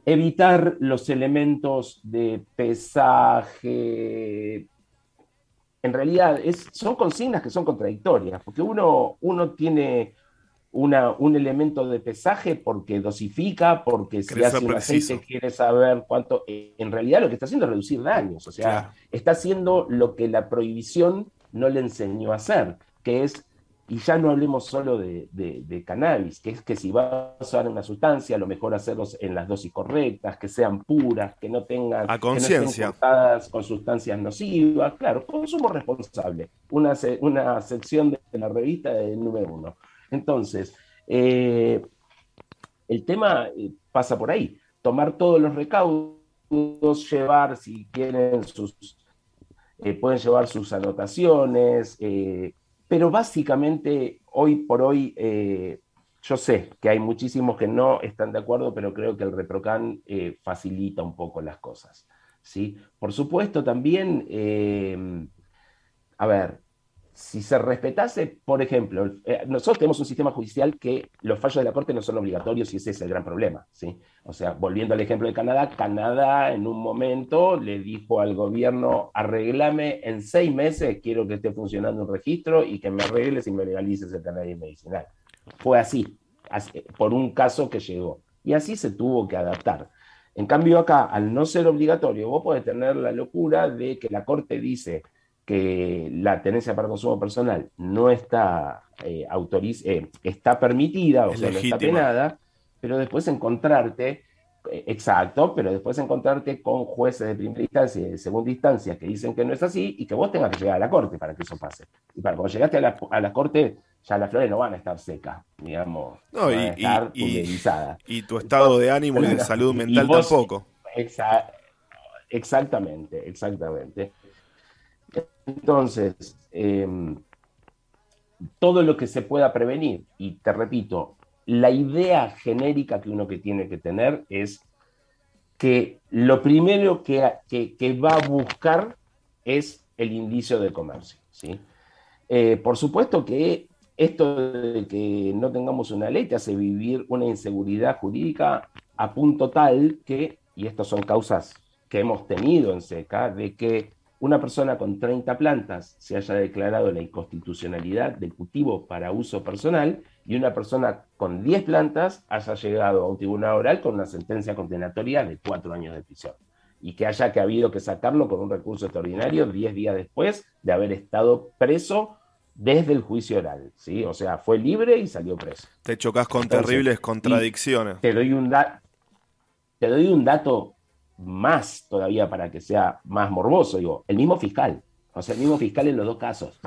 evitar los elementos de pesaje. En realidad es, son consignas que son contradictorias, porque uno, uno tiene una, un elemento de pesaje porque dosifica, porque si hace un aceite quiere saber cuánto. Eh, en realidad lo que está haciendo es reducir daños, o sea, está haciendo lo que la prohibición no le enseñó a hacer, que es y ya no hablemos solo de, cannabis, que es que si vas a usar una sustancia, lo mejor hacerlos en las dosis correctas, que sean puras, que no tengan a conciencia con sustancias nocivas. Claro, consumo responsable. Una, una sección de la revista del número uno. Entonces, eh, el tema eh, pasa por ahí. Tomar todos los recaudos, llevar, si quieren, sus, eh, pueden llevar sus anotaciones pero básicamente, hoy por hoy, eh, yo sé que hay muchísimos que no están de acuerdo, pero creo que el ReproCan eh, facilita un poco las cosas. ¿sí? Por supuesto, también, eh, a ver, si se respetase, por ejemplo, eh, nosotros tenemos un sistema judicial que los fallos de la Corte no son obligatorios y ese es el gran problema. ¿sí? O sea, volviendo al ejemplo de Canadá, Canadá en un momento le dijo al gobierno, arreglame en seis meses, quiero que esté funcionando un registro y que me arregles y me legalices el cannabis medicinal. Fue así, por un caso que llegó. Y así se tuvo que adaptar. En cambio acá, al no ser obligatorio, vos podés tener la locura de que la Corte dice, que la tenencia para consumo personal no está eh, eh está permitida, o sea, no está penada, pero después encontrarte, eh, exacto, pero después encontrarte con jueces de primera instancia y de segunda instancia que dicen que no es así y que vos tengas que llegar a la corte para que eso pase. Y para cuando llegaste a la, a la corte, ya las flores no van a estar secas, digamos, no, van y, a estar y, y, tu estado de ánimo y de salud mental tampoco. exactamente, exactamente. Entonces, em, todo lo que se pueda prevenir, y te repito, la idea genérica que uno que tiene que tener es que lo primero que, va a buscar es el indicio de comercio. ¿sí? Eh, por supuesto que esto de que no tengamos una ley te hace vivir una inseguridad jurídica a punto tal que, y estas son causas que hemos tenido en SECA, de que una persona con 30 plantas se haya declarado la inconstitucionalidad del cultivo para uso personal y una persona con 10 plantas haya llegado a un tribunal oral con una sentencia condenatoria de 4 años de prisión y que haya que habido que sacarlo con un recurso extraordinario 10 días después de haber estado preso desde el juicio oral, ¿sí? O sea, fue libre y salió preso. Te chocas con terribles contradicciones. Te doy un te doy un dato más todavía para que sea más morboso, digo, el mismo fiscal, o sea, el mismo fiscal en los dos casos.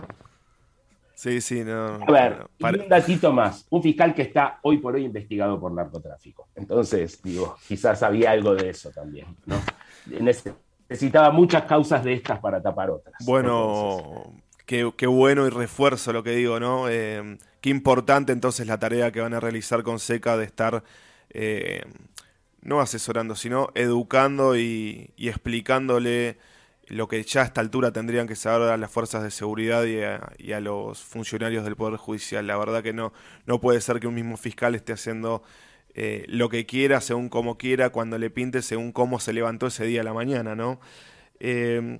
Sí, sí, no. A ver, un datito más, un fiscal que está hoy por hoy investigado por narcotráfico. Entonces, digo, quizás había algo de eso también, ¿no? Necesitaba muchas causas de estas para tapar otras. Bueno, qué, bueno y refuerzo lo que digo, ¿no? Eh, qué importante entonces la tarea que van a realizar con SECA de estar eh, no asesorando, sino educando y, explicándole lo que ya a esta altura tendrían que saber a las fuerzas de seguridad y a, los funcionarios del Poder Judicial. La verdad que no, no puede ser que un mismo fiscal esté haciendo eh, lo que quiera, según como quiera, cuando le pinte, según cómo se levantó ese día a la mañana, ¿no? Eh,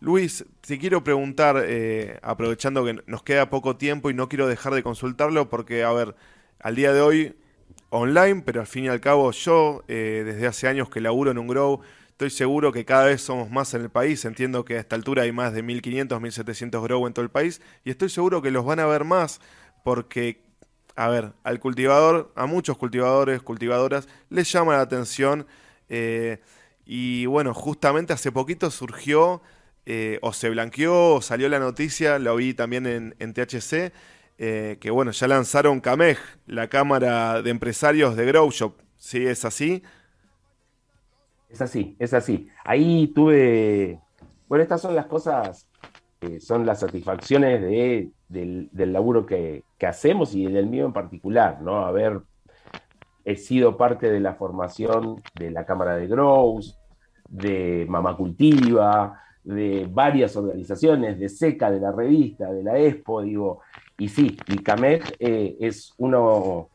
Luis, te quiero preguntar, eh, aprovechando que nos queda poco tiempo y no quiero dejar de consultarlo, porque, a ver, al día de hoy online, pero al fin y al cabo yo, eh, desde hace años que laburo en un grow, estoy seguro que cada vez somos más en el país. Entiendo que a esta altura hay más de 1500, 1700 grow en todo el país y estoy seguro que los van a ver más porque, a ver, al cultivador, a muchos cultivadores, cultivadoras, les llama la atención. Eh, y bueno, justamente hace poquito surgió, eh, o se blanqueó, o salió la noticia, lo vi también en, en THC, eh, que bueno, ya lanzaron CAMEG, la Cámara de Empresarios de Grow Shop. ¿Sí es así? Es así, es así. Ahí tuve, bueno, estas son las cosas, son las satisfacciones de, del, laburo que, hacemos y del mío en particular, ¿no? Haber he sido parte de la formación de la Cámara de Grows, de Mamá Cultiva, de varias organizaciones, de SECA, de la revista, de la EXPO, digo, y sí, el CAMEG eh, es uno,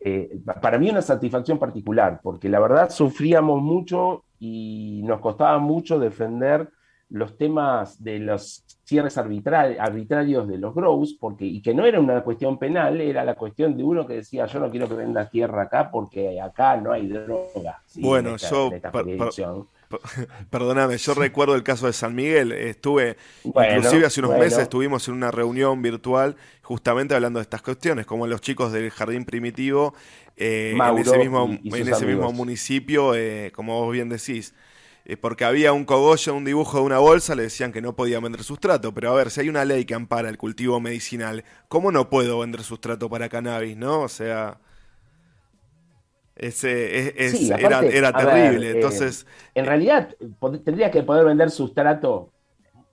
eh, para mí una satisfacción particular, porque la verdad sufríamos mucho y nos costaba mucho defender los temas de los cierres arbitrarios de los grows, porque, y que no era una cuestión penal, era la cuestión de uno que decía, yo no quiero que venda tierra acá porque acá no hay droga. Bueno, yo, perdóname, yo recuerdo el caso de San Miguel, estuve, inclusive hace unos meses estuvimos en una reunión virtual justamente hablando de estas cuestiones, como los chicos del Jardín Primitivo, eh, en ese mismo, en ese mismo municipio, eh, como vos bien decís, eh, porque había un cogollo, un dibujo de una bolsa, le decían que no podía vender sustrato. Pero a ver, si hay una ley que ampara el cultivo medicinal, ¿cómo no puedo vender sustrato para cannabis, no? O sea, ese era, terrible. Eh, Entonces, en realidad, tendría que poder vender sustrato.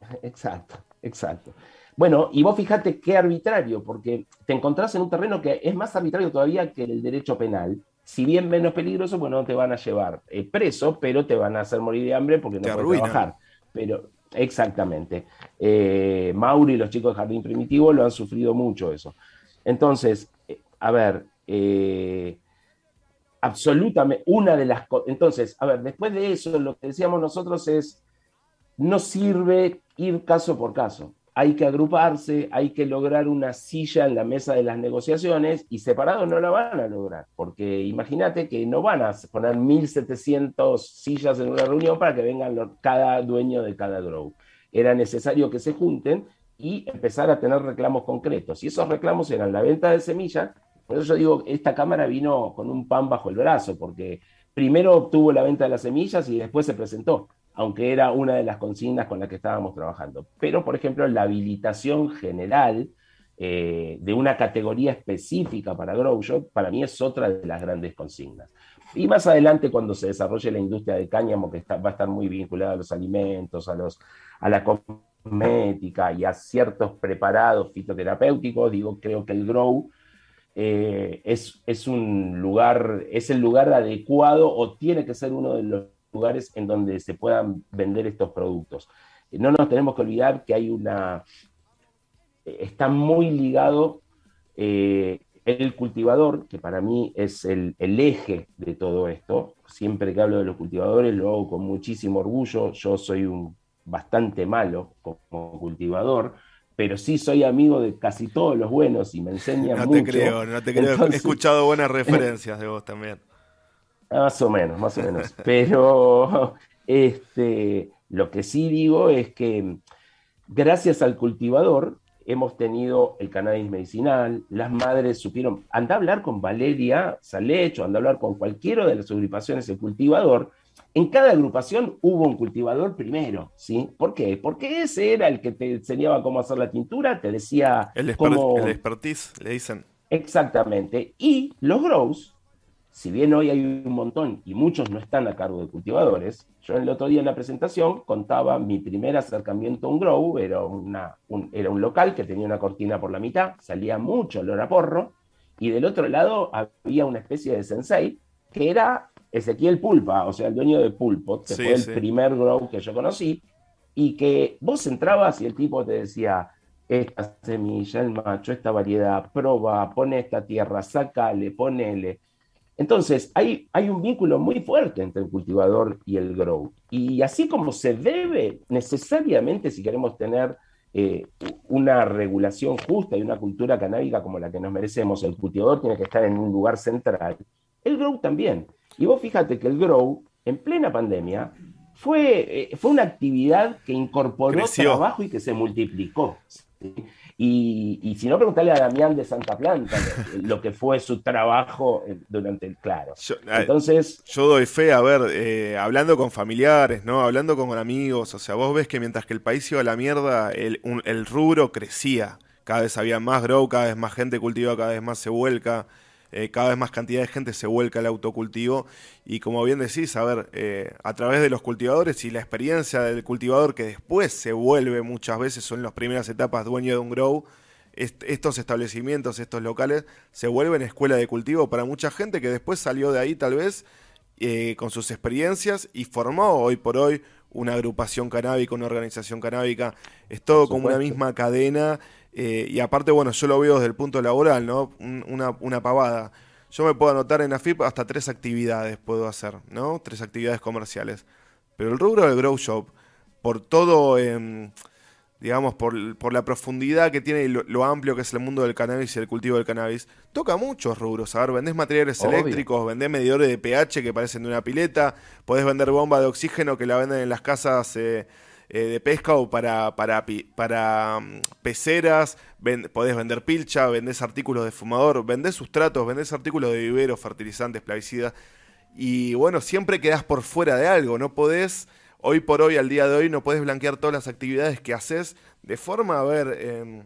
Exacto, exacto. Bueno, y vos fíjate qué arbitrario, porque te encontrás en un terreno que es más arbitrario todavía que el derecho penal, si bien menos peligroso, bueno, no te van a llevar eh, preso, pero te van a hacer morir de hambre porque no puedes trabajar. Pero, exactamente. Eh, Mauri y los chicos de Jardín Primitivo lo han sufrido mucho eso. Entonces, eh, a ver, absolutamente, una de las cosas. Entonces, a ver, después de eso, lo que decíamos nosotros es, no sirve ir caso por caso hay que agruparse, hay que lograr una silla en la mesa de las negociaciones y separados no la van a lograr, porque imagínate que no van a poner 1.700 sillas en una reunión para que vengan cada dueño de cada grow. Era necesario que se junten y empezar a tener reclamos concretos. Y esos reclamos eran la venta de semillas. Por eso yo digo, esta Cámara vino con un pan bajo el brazo, porque primero obtuvo la venta de las semillas y después se presentó aunque era una de las consignas con las que estábamos trabajando. Pero, por ejemplo, la habilitación general eh, de una categoría específica para Grow para mí es otra de las grandes consignas. Y más adelante, cuando se desarrolle la industria de cáñamo, que va a estar muy vinculada a los alimentos, a, los, a la cosmética y a ciertos preparados fitoterapéuticos, digo, creo que el Grow eh, es, es un lugar, es el lugar adecuado o tiene que ser uno de los lugares en donde se puedan vender estos productos. No nos tenemos que olvidar que hay una... Está muy ligado eh, el cultivador, que para mí es el, eje de todo esto. Siempre que hablo de los cultivadores lo hago con muchísimo orgullo. Yo soy un bastante malo como cultivador, pero sí soy amigo de casi todos los buenos y me enseñan no mucho. No te creo, no te creo. He escuchado buenas referencias de vos también. Más o menos, más o menos. Pero este, lo que sí digo es que gracias al cultivador hemos tenido el cannabis medicinal, las madres supieron, anda a hablar con Valeria Salecho, anda a hablar con cualquiera de las agrupaciones del cultivador. En cada agrupación hubo un cultivador primero, ¿sí? ¿Por qué? Porque ese era el que te enseñaba cómo hacer la tintura, te decía el, cómo... el expertise, le dicen. Exactamente. Y los grows si bien hoy hay un montón y muchos no están a cargo de cultivadores, yo el otro día en la presentación contaba mi primer acercamiento a un grow, era, una, un, era un local que tenía una cortina por la mitad, salía mucho olor a porro, y del otro lado había una especie de sensei que era Ezequiel Pulpa, o sea, el dueño de Pulpo, que fue el primer grow que yo conocí, y que vos entrabas y el tipo te decía, esta semilla, el macho, esta variedad, proba, pone esta tierra, sácale, ponele entonces, hay, hay un vínculo muy fuerte entre el cultivador y el grow. Y así como se debe necesariamente, si queremos tener eh, una regulación justa y una cultura canábica como la que nos merecemos, el cultivador tiene que estar en un lugar central, el grow también. Y vos fíjate que el grow, en plena pandemia, fue, eh, fue una actividad que incorporó trabajo y que se multiplicó. Y, si no, preguntarle a Damián de Santa Planta lo, que fue su trabajo durante el claro. Yo, Entonces. Yo doy fe, a ver, eh, hablando con familiares, ¿no? Hablando con amigos. O sea, vos ves que mientras que el país iba a la mierda, el, el rubro crecía. Cada vez había más grow, cada vez más gente cultiva, cada vez más se vuelca. Eh, cada vez más cantidad de gente se vuelca al autocultivo. Y como bien decís, a ver, eh, a través de los cultivadores y la experiencia del cultivador que después se vuelve muchas veces, son las primeras etapas dueño de un grow, estos establecimientos, estos locales, se vuelven escuela de cultivo para mucha gente que después salió de ahí tal vez eh, con sus experiencias y formó hoy por hoy una agrupación canábica, una organización canábica, es todo como una misma cadena eh, y aparte, bueno, yo lo veo desde el punto laboral, ¿no? Una, una pavada. Yo me puedo anotar en AFIP hasta tres actividades puedo hacer, ¿no? Tres actividades comerciales. Pero el rubro del Grow Shop por todo, em, digamos, por, la profundidad que tiene y lo, amplio que es el mundo del cannabis y el cultivo del cannabis, toca muchos rubros. A ver, vendés materiales eléctricos, vendés medidores de pH que parecen de una pileta, podés vender bomba de oxígeno que la venden en las casas eh, eh, de pesca o para, para, para mm, peceras, podés vender pilcha, vendés artículos de fumador, vendés sustratos, vendés artículos de vivero, fertilizantes, plaguicidas. Y bueno, siempre quedás por fuera de algo, no podés hoy por hoy, al día de hoy, no puedes blanquear todas las actividades que haces de forma, a ver, em,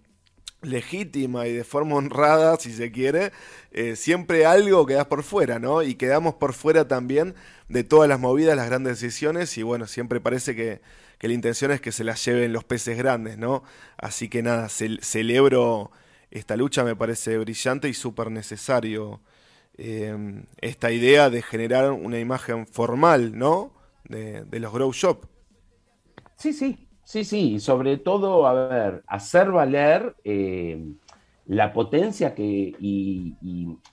legítima y de forma honrada, si se quiere, eh, siempre algo quedas por fuera, ¿no? Y quedamos por fuera también de todas las movidas, las grandes decisiones, y bueno, siempre parece que, la intención es que se las lleven los peces grandes, ¿no? Así que nada, celebro esta lucha, me parece brillante y súper necesario em, esta idea de generar una imagen formal, ¿no? de, los grow shop. Sí, sí, sí, sí, y sobre todo, a ver, hacer valer eh, la potencia que, y,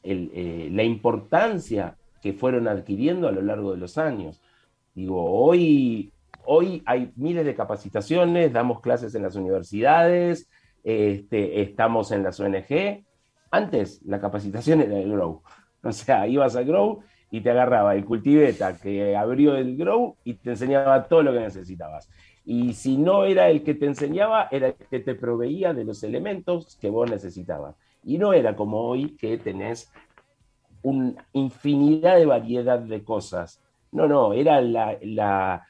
eh, la importancia que fueron adquiriendo a lo largo de los años. Digo, hoy, hoy hay miles de capacitaciones, damos clases en las universidades, este, estamos en las ONG. Antes la capacitación era el Grow. O sea, ibas a Grow y te agarraba el cultiveta que abrió el grow y te enseñaba todo lo que necesitabas. Y si no era el que te enseñaba, era el que te proveía de los elementos que vos necesitabas. Y no era como hoy que tenés una infinidad de variedad de cosas. No, no, era, la,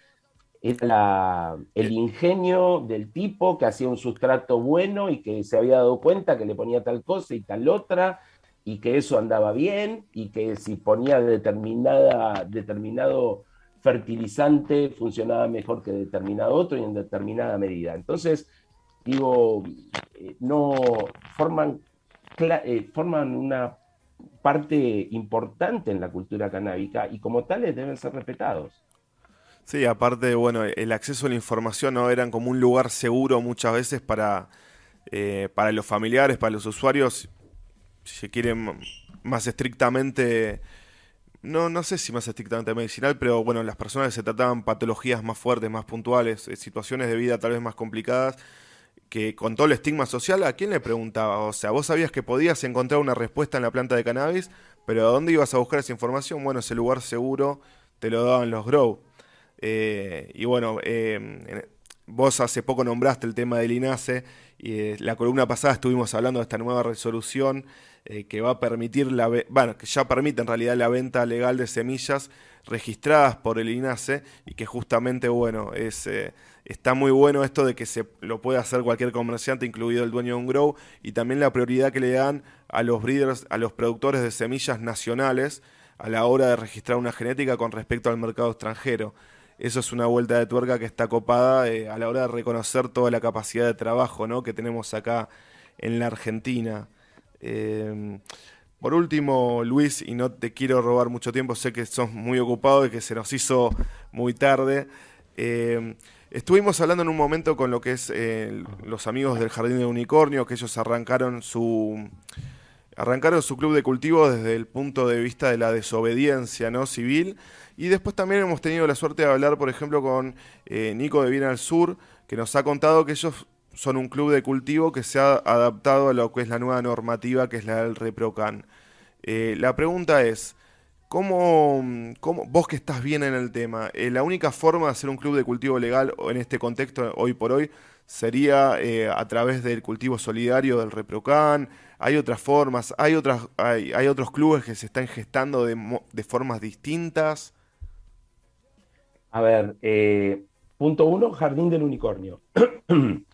era el ingenio del tipo que hacía un sustrato bueno y que se había dado cuenta que le ponía tal cosa y tal otra y que eso andaba bien y que si ponía determinada, determinado fertilizante funcionaba mejor que determinado otro y en determinada medida. Entonces, digo, eh, no forman, eh, forman una parte importante en la cultura canábica y como tales deben ser respetados. Sí, aparte, bueno, el acceso a la información no eran como un lugar seguro muchas veces para, eh, para los familiares, para los usuarios si se quiere, más estrictamente, no, no sé si más estrictamente medicinal, pero bueno, las personas que se trataban patologías más fuertes, más puntuales, eh, situaciones de vida tal vez más complicadas, que con todo el estigma social, ¿a quién le preguntaba? O sea, vos sabías que podías encontrar una respuesta en la planta de cannabis, pero ¿a dónde ibas a buscar esa información? Bueno, ese lugar seguro te lo daban los Grow. Eh, y bueno, eh, vos hace poco nombraste el tema del INASE y la columna pasada estuvimos hablando de esta nueva resolución eh, que va a permitir la bueno, que ya permite en realidad la venta legal de semillas registradas por el INASE y que justamente bueno es eh, está muy bueno esto de que se lo puede hacer cualquier comerciante incluido el dueño de un grow y también la prioridad que le dan a los breeders a los productores de semillas nacionales a la hora de registrar una genética con respecto al mercado extranjero eso es una vuelta de tuerca que está copada eh, a la hora de reconocer toda la capacidad de trabajo ¿no? que tenemos acá en la Argentina. Em, por último, Luis, y no te quiero robar mucho tiempo, sé que sos muy ocupado y que se nos hizo muy tarde. Em, estuvimos hablando en un momento con lo que es eh, los amigos del Jardín de Unicornio, que ellos arrancaron su arrancaron su club de cultivo desde el punto de vista de la desobediencia no civil y después también hemos tenido la suerte de hablar por ejemplo con eh, Nico de Bien al Sur que nos ha contado que ellos son un club de cultivo que se ha adaptado a lo que es la nueva normativa, que es la del ReproCan. Eh, la pregunta es, ¿cómo, ¿cómo, vos que estás bien en el tema, eh, la única forma de hacer un club de cultivo legal en este contexto hoy por hoy sería a través del cultivo solidario del ReproCan? ¿Hay otras formas? ¿Hay, otras, hay, hay otros clubes que se están gestando de, de formas distintas? A ver, punto uno, Jardín del Unicornio.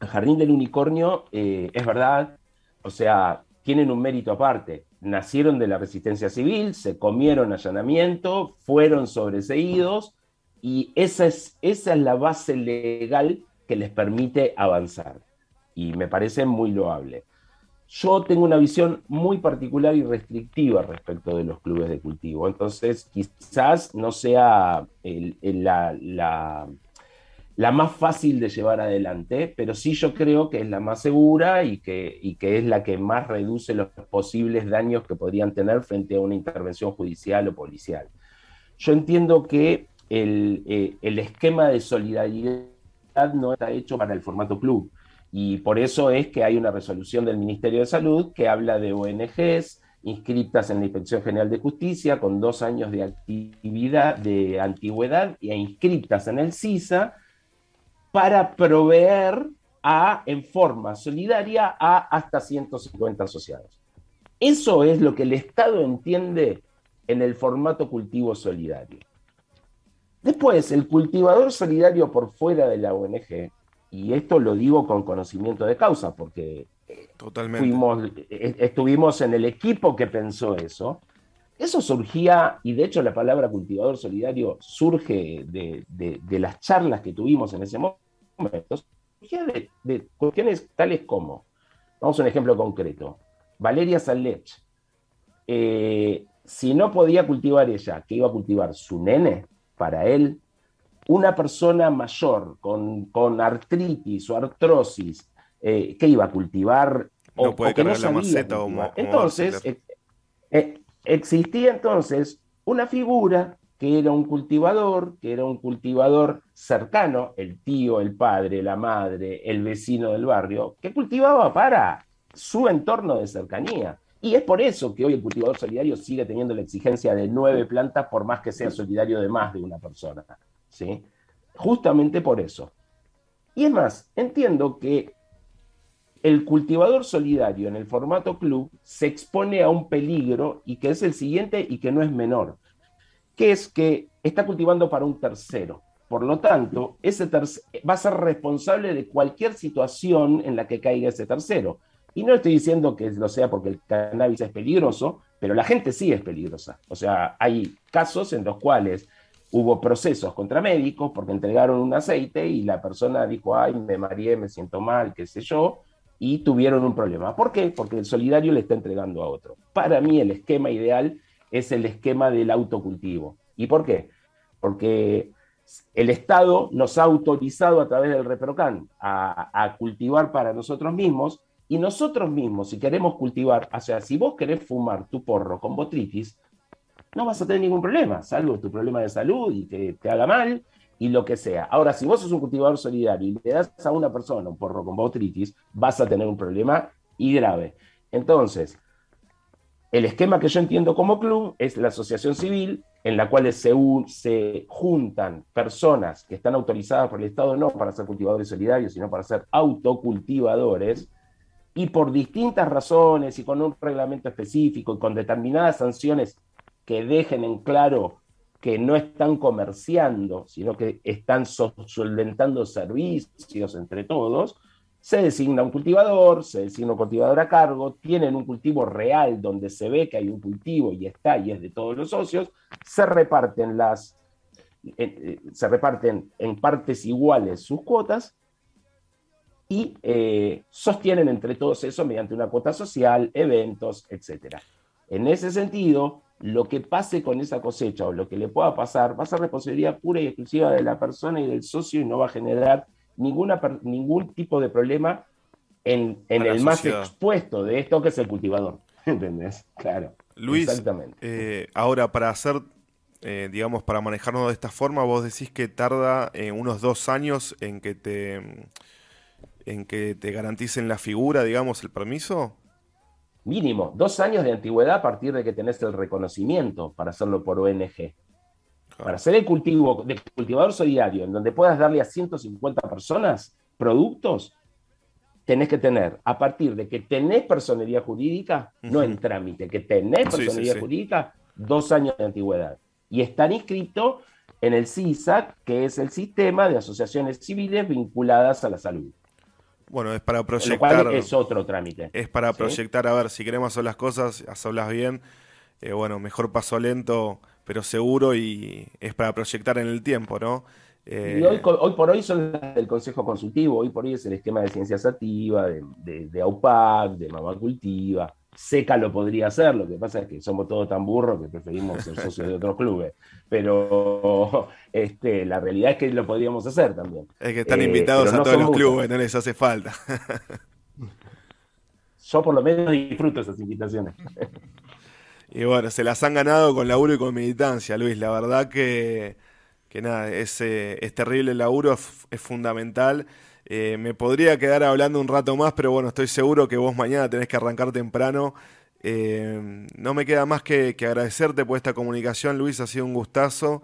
Jardín del Unicornio eh, es verdad, o sea, tienen un mérito aparte. Nacieron de la resistencia civil, se comieron allanamiento, fueron sobreseídos y esa es, esa es la base legal que les permite avanzar. Y me parece muy loable. Yo tengo una visión muy particular y restrictiva respecto de los clubes de cultivo. Entonces, quizás no sea la más fácil de llevar adelante, pero sí yo creo que es la más segura y que, que es la que más reduce los posibles daños que podrían tener frente a una intervención judicial o policial. Yo entiendo que el, eh, esquema de solidaridad no está hecho para el formato club. Y por eso es que hay una resolución del Ministerio de Salud que habla de ONGs inscritas en la Inspección General de Justicia con dos años de actividad, de antigüedad, e inscritas en el CISA para proveer a, en forma solidaria a hasta 150 asociados. Eso es lo que el Estado entiende en el formato cultivo solidario. Después, el cultivador solidario por fuera de la ONG, y esto lo digo con conocimiento de causa, porque eh, Fuimos, eh, estuvimos en el equipo que pensó eso. Eso surgía, y de hecho la palabra cultivador solidario surge de, de las charlas que tuvimos en ese momento, surgía de, cuestiones tales como, vamos a un ejemplo concreto, Valeria Salech, eh, si no podía cultivar ella, que iba a cultivar su nene para él, una persona mayor con, con artritis o artrosis, eh, que iba a cultivar o, que no sabía Entonces, eh, existía entonces una figura que era un cultivador, que era un cultivador cercano, el tío, el padre, la madre, el vecino del barrio, que cultivaba para su entorno de cercanía. Y es por eso que hoy el cultivador solidario sigue teniendo la exigencia de nueve plantas por más que sea solidario de más de una persona. ¿Sí? Justamente por eso. Y es más, entiendo que el cultivador solidario en el formato club se expone a un peligro y que es el siguiente y que no es menor que es que está cultivando para un tercero. Por lo tanto, ese va a ser responsable de cualquier situación en la que caiga ese tercero. Y no estoy diciendo que lo sea porque el cannabis es peligroso, pero la gente sí es peligrosa. O sea, hay casos en los cuales hubo procesos contra médicos porque entregaron un aceite y la persona dijo, ay, me mareé, me siento mal, qué sé yo, y tuvieron un problema. ¿Por qué? Porque el solidario le está entregando a otro. Para mí el esquema ideal es el esquema del autocultivo. ¿Y por qué? Porque el Estado nos ha autorizado a través del ReproCan a, cultivar para nosotros mismos y nosotros mismos, si queremos cultivar, o sea, si vos querés fumar tu porro con botritis, no vas a tener ningún problema, salvo tu problema de salud y que te haga mal y lo que sea. Ahora, si vos sos un cultivador solidario y le das a una persona un porro con botritis, vas a tener un problema y grave. Entonces, el esquema que yo entiendo como club es la asociación civil en la cual se, se juntan personas que están autorizadas por el Estado no para ser cultivadores solidarios, sino para ser autocultivadores, y por distintas razones y con un reglamento específico y con determinadas sanciones que dejen en claro que no están comerciando, sino que están solventando servicios entre todos, se designa un cultivador, se designa un cultivador a cargo, tienen un cultivo real donde se ve que hay un cultivo y está y es de todos los socios, se reparten las eh, se reparten en partes iguales sus cuotas y eh, sostienen entre todos eso mediante una cuota social, eventos, etc. En ese sentido, lo que pase con esa cosecha o lo que le pueda pasar va a ser responsabilidad pura y exclusiva de la persona y del socio y no va a generar ninguna, ningún tipo de problema en, el más expuesto de esto, que es el cultivador. ¿Entendés? Claro. Luis, Exactamente. Eh, ahora para hacer, eh, digamos, para manejarnos de esta forma, vos decís que tarda eh, unos dos años en que te en que te garanticen la figura, digamos, el permiso. Mínimo, dos años de antigüedad a partir de que tenés el reconocimiento para hacerlo por ONG. Para hacer el cultivo de cultivador solidario, en donde puedas darle a 150 personas productos, tenés que tener, a partir de que tenés personería jurídica, no en trámite, que tenés personería jurídica, dos años de antigüedad. Y estar inscrito en el CISAC, que es el sistema de asociaciones civiles vinculadas a la salud. Bueno, es para proyectar. es otro trámite. Es para proyectar, a ver, si queremos hacer las cosas, hacerlas bien, eh, bueno, mejor paso lento pero seguro y es para proyectar en el tiempo, ¿no? y hoy, hoy, por hoy son las del Consejo Consultivo, hoy por hoy es el esquema de ciencias activa, de, de, AUPAC, de Mamá Cultiva. Seca lo podría hacer, lo que pasa es que somos todos tan burros que preferimos ser socios de otros clubes. Pero este, la realidad es que lo podríamos hacer también. Es que están invitados eh, a todos los clubes, no les hace falta. Yo por lo menos disfruto esas invitaciones. Y bueno, se las han ganado con laburo y con militancia, Luis. La verdad que que nada, es, es terrible el laburo, es, fundamental. Me podría quedar hablando un rato más, pero bueno, estoy seguro que vos mañana tenés que arrancar temprano. no me queda más que, agradecerte por esta comunicación, Luis, ha sido un gustazo.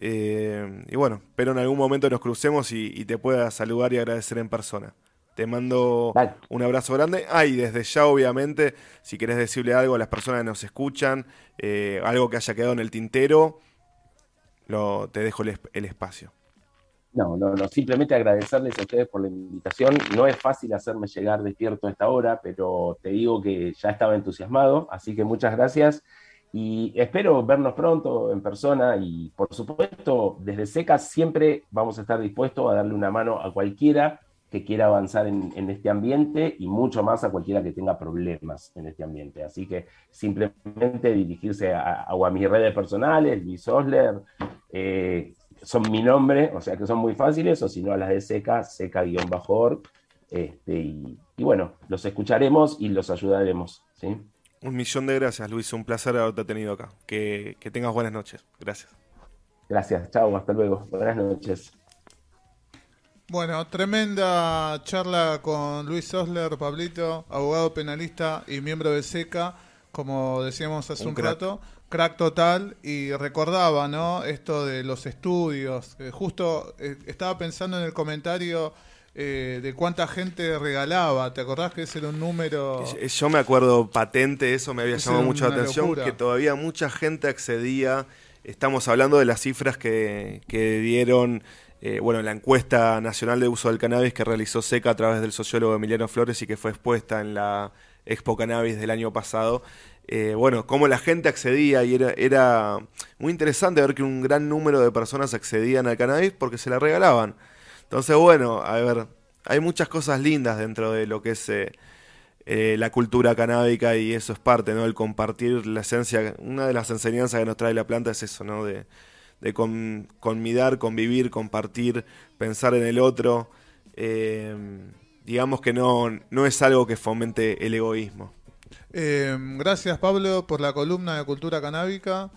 y bueno, espero en algún momento nos crucemos y te pueda saludar y agradecer en persona. Te mando un abrazo grande. Ah, y desde ya, obviamente, si querés decirle algo a las personas que nos escuchan, eh, algo que haya quedado en el tintero, lo, te dejo el, espacio. No, no, no, simplemente agradecerles a ustedes por la invitación. No es fácil hacerme llegar despierto a esta hora, pero te digo que ya estaba entusiasmado, así que muchas gracias y espero vernos pronto en persona y por supuesto desde SECA siempre vamos a estar dispuestos a darle una mano a cualquiera que quiera avanzar en, este ambiente y mucho más a cualquiera que tenga problemas en este ambiente. Así que simplemente dirigirse a, mis redes personales, Luis Osler, eh, son mi nombre, o sea que son muy fáciles, o si no a las de Seca, seca-org. Este, y, bueno, los escucharemos y los ayudaremos. ¿sí? Un millón de gracias, Luis. Un placer haberte tenido acá. Que, que tengas buenas noches. Gracias. Gracias. Chao. Hasta luego. Buenas noches. Bueno, tremenda charla con Luis Osler, Pablito, abogado penalista y miembro de SECA, como decíamos hace un, rato, crack total, y recordaba, ¿no? Esto de los estudios. justo eh, estaba pensando en el comentario eh, de cuánta gente regalaba. ¿Te acordás que ese era un número? Yo me acuerdo patente, eso me había llamado mucho la atención, que todavía mucha gente accedía. Estamos hablando de las cifras que, que dieron eh, bueno, la encuesta nacional de uso del cannabis que realizó SECA a través del sociólogo Emiliano Flores y que fue expuesta en la Expo Cannabis del año pasado, eh, bueno, cómo la gente accedía y era, muy interesante ver que un gran número de personas accedían al cannabis porque se la regalaban. Entonces, bueno, a ver, hay muchas cosas lindas dentro de lo que es eh, la cultura canábica y eso es parte, ¿no? El compartir la esencia, una de las enseñanzas que nos trae la planta es eso, ¿no? De, con, conmidar, convivir, compartir, pensar en el otro. Eh, digamos que no, no es algo que fomente el egoísmo. Eh, gracias Pablo por la columna de cultura canábica.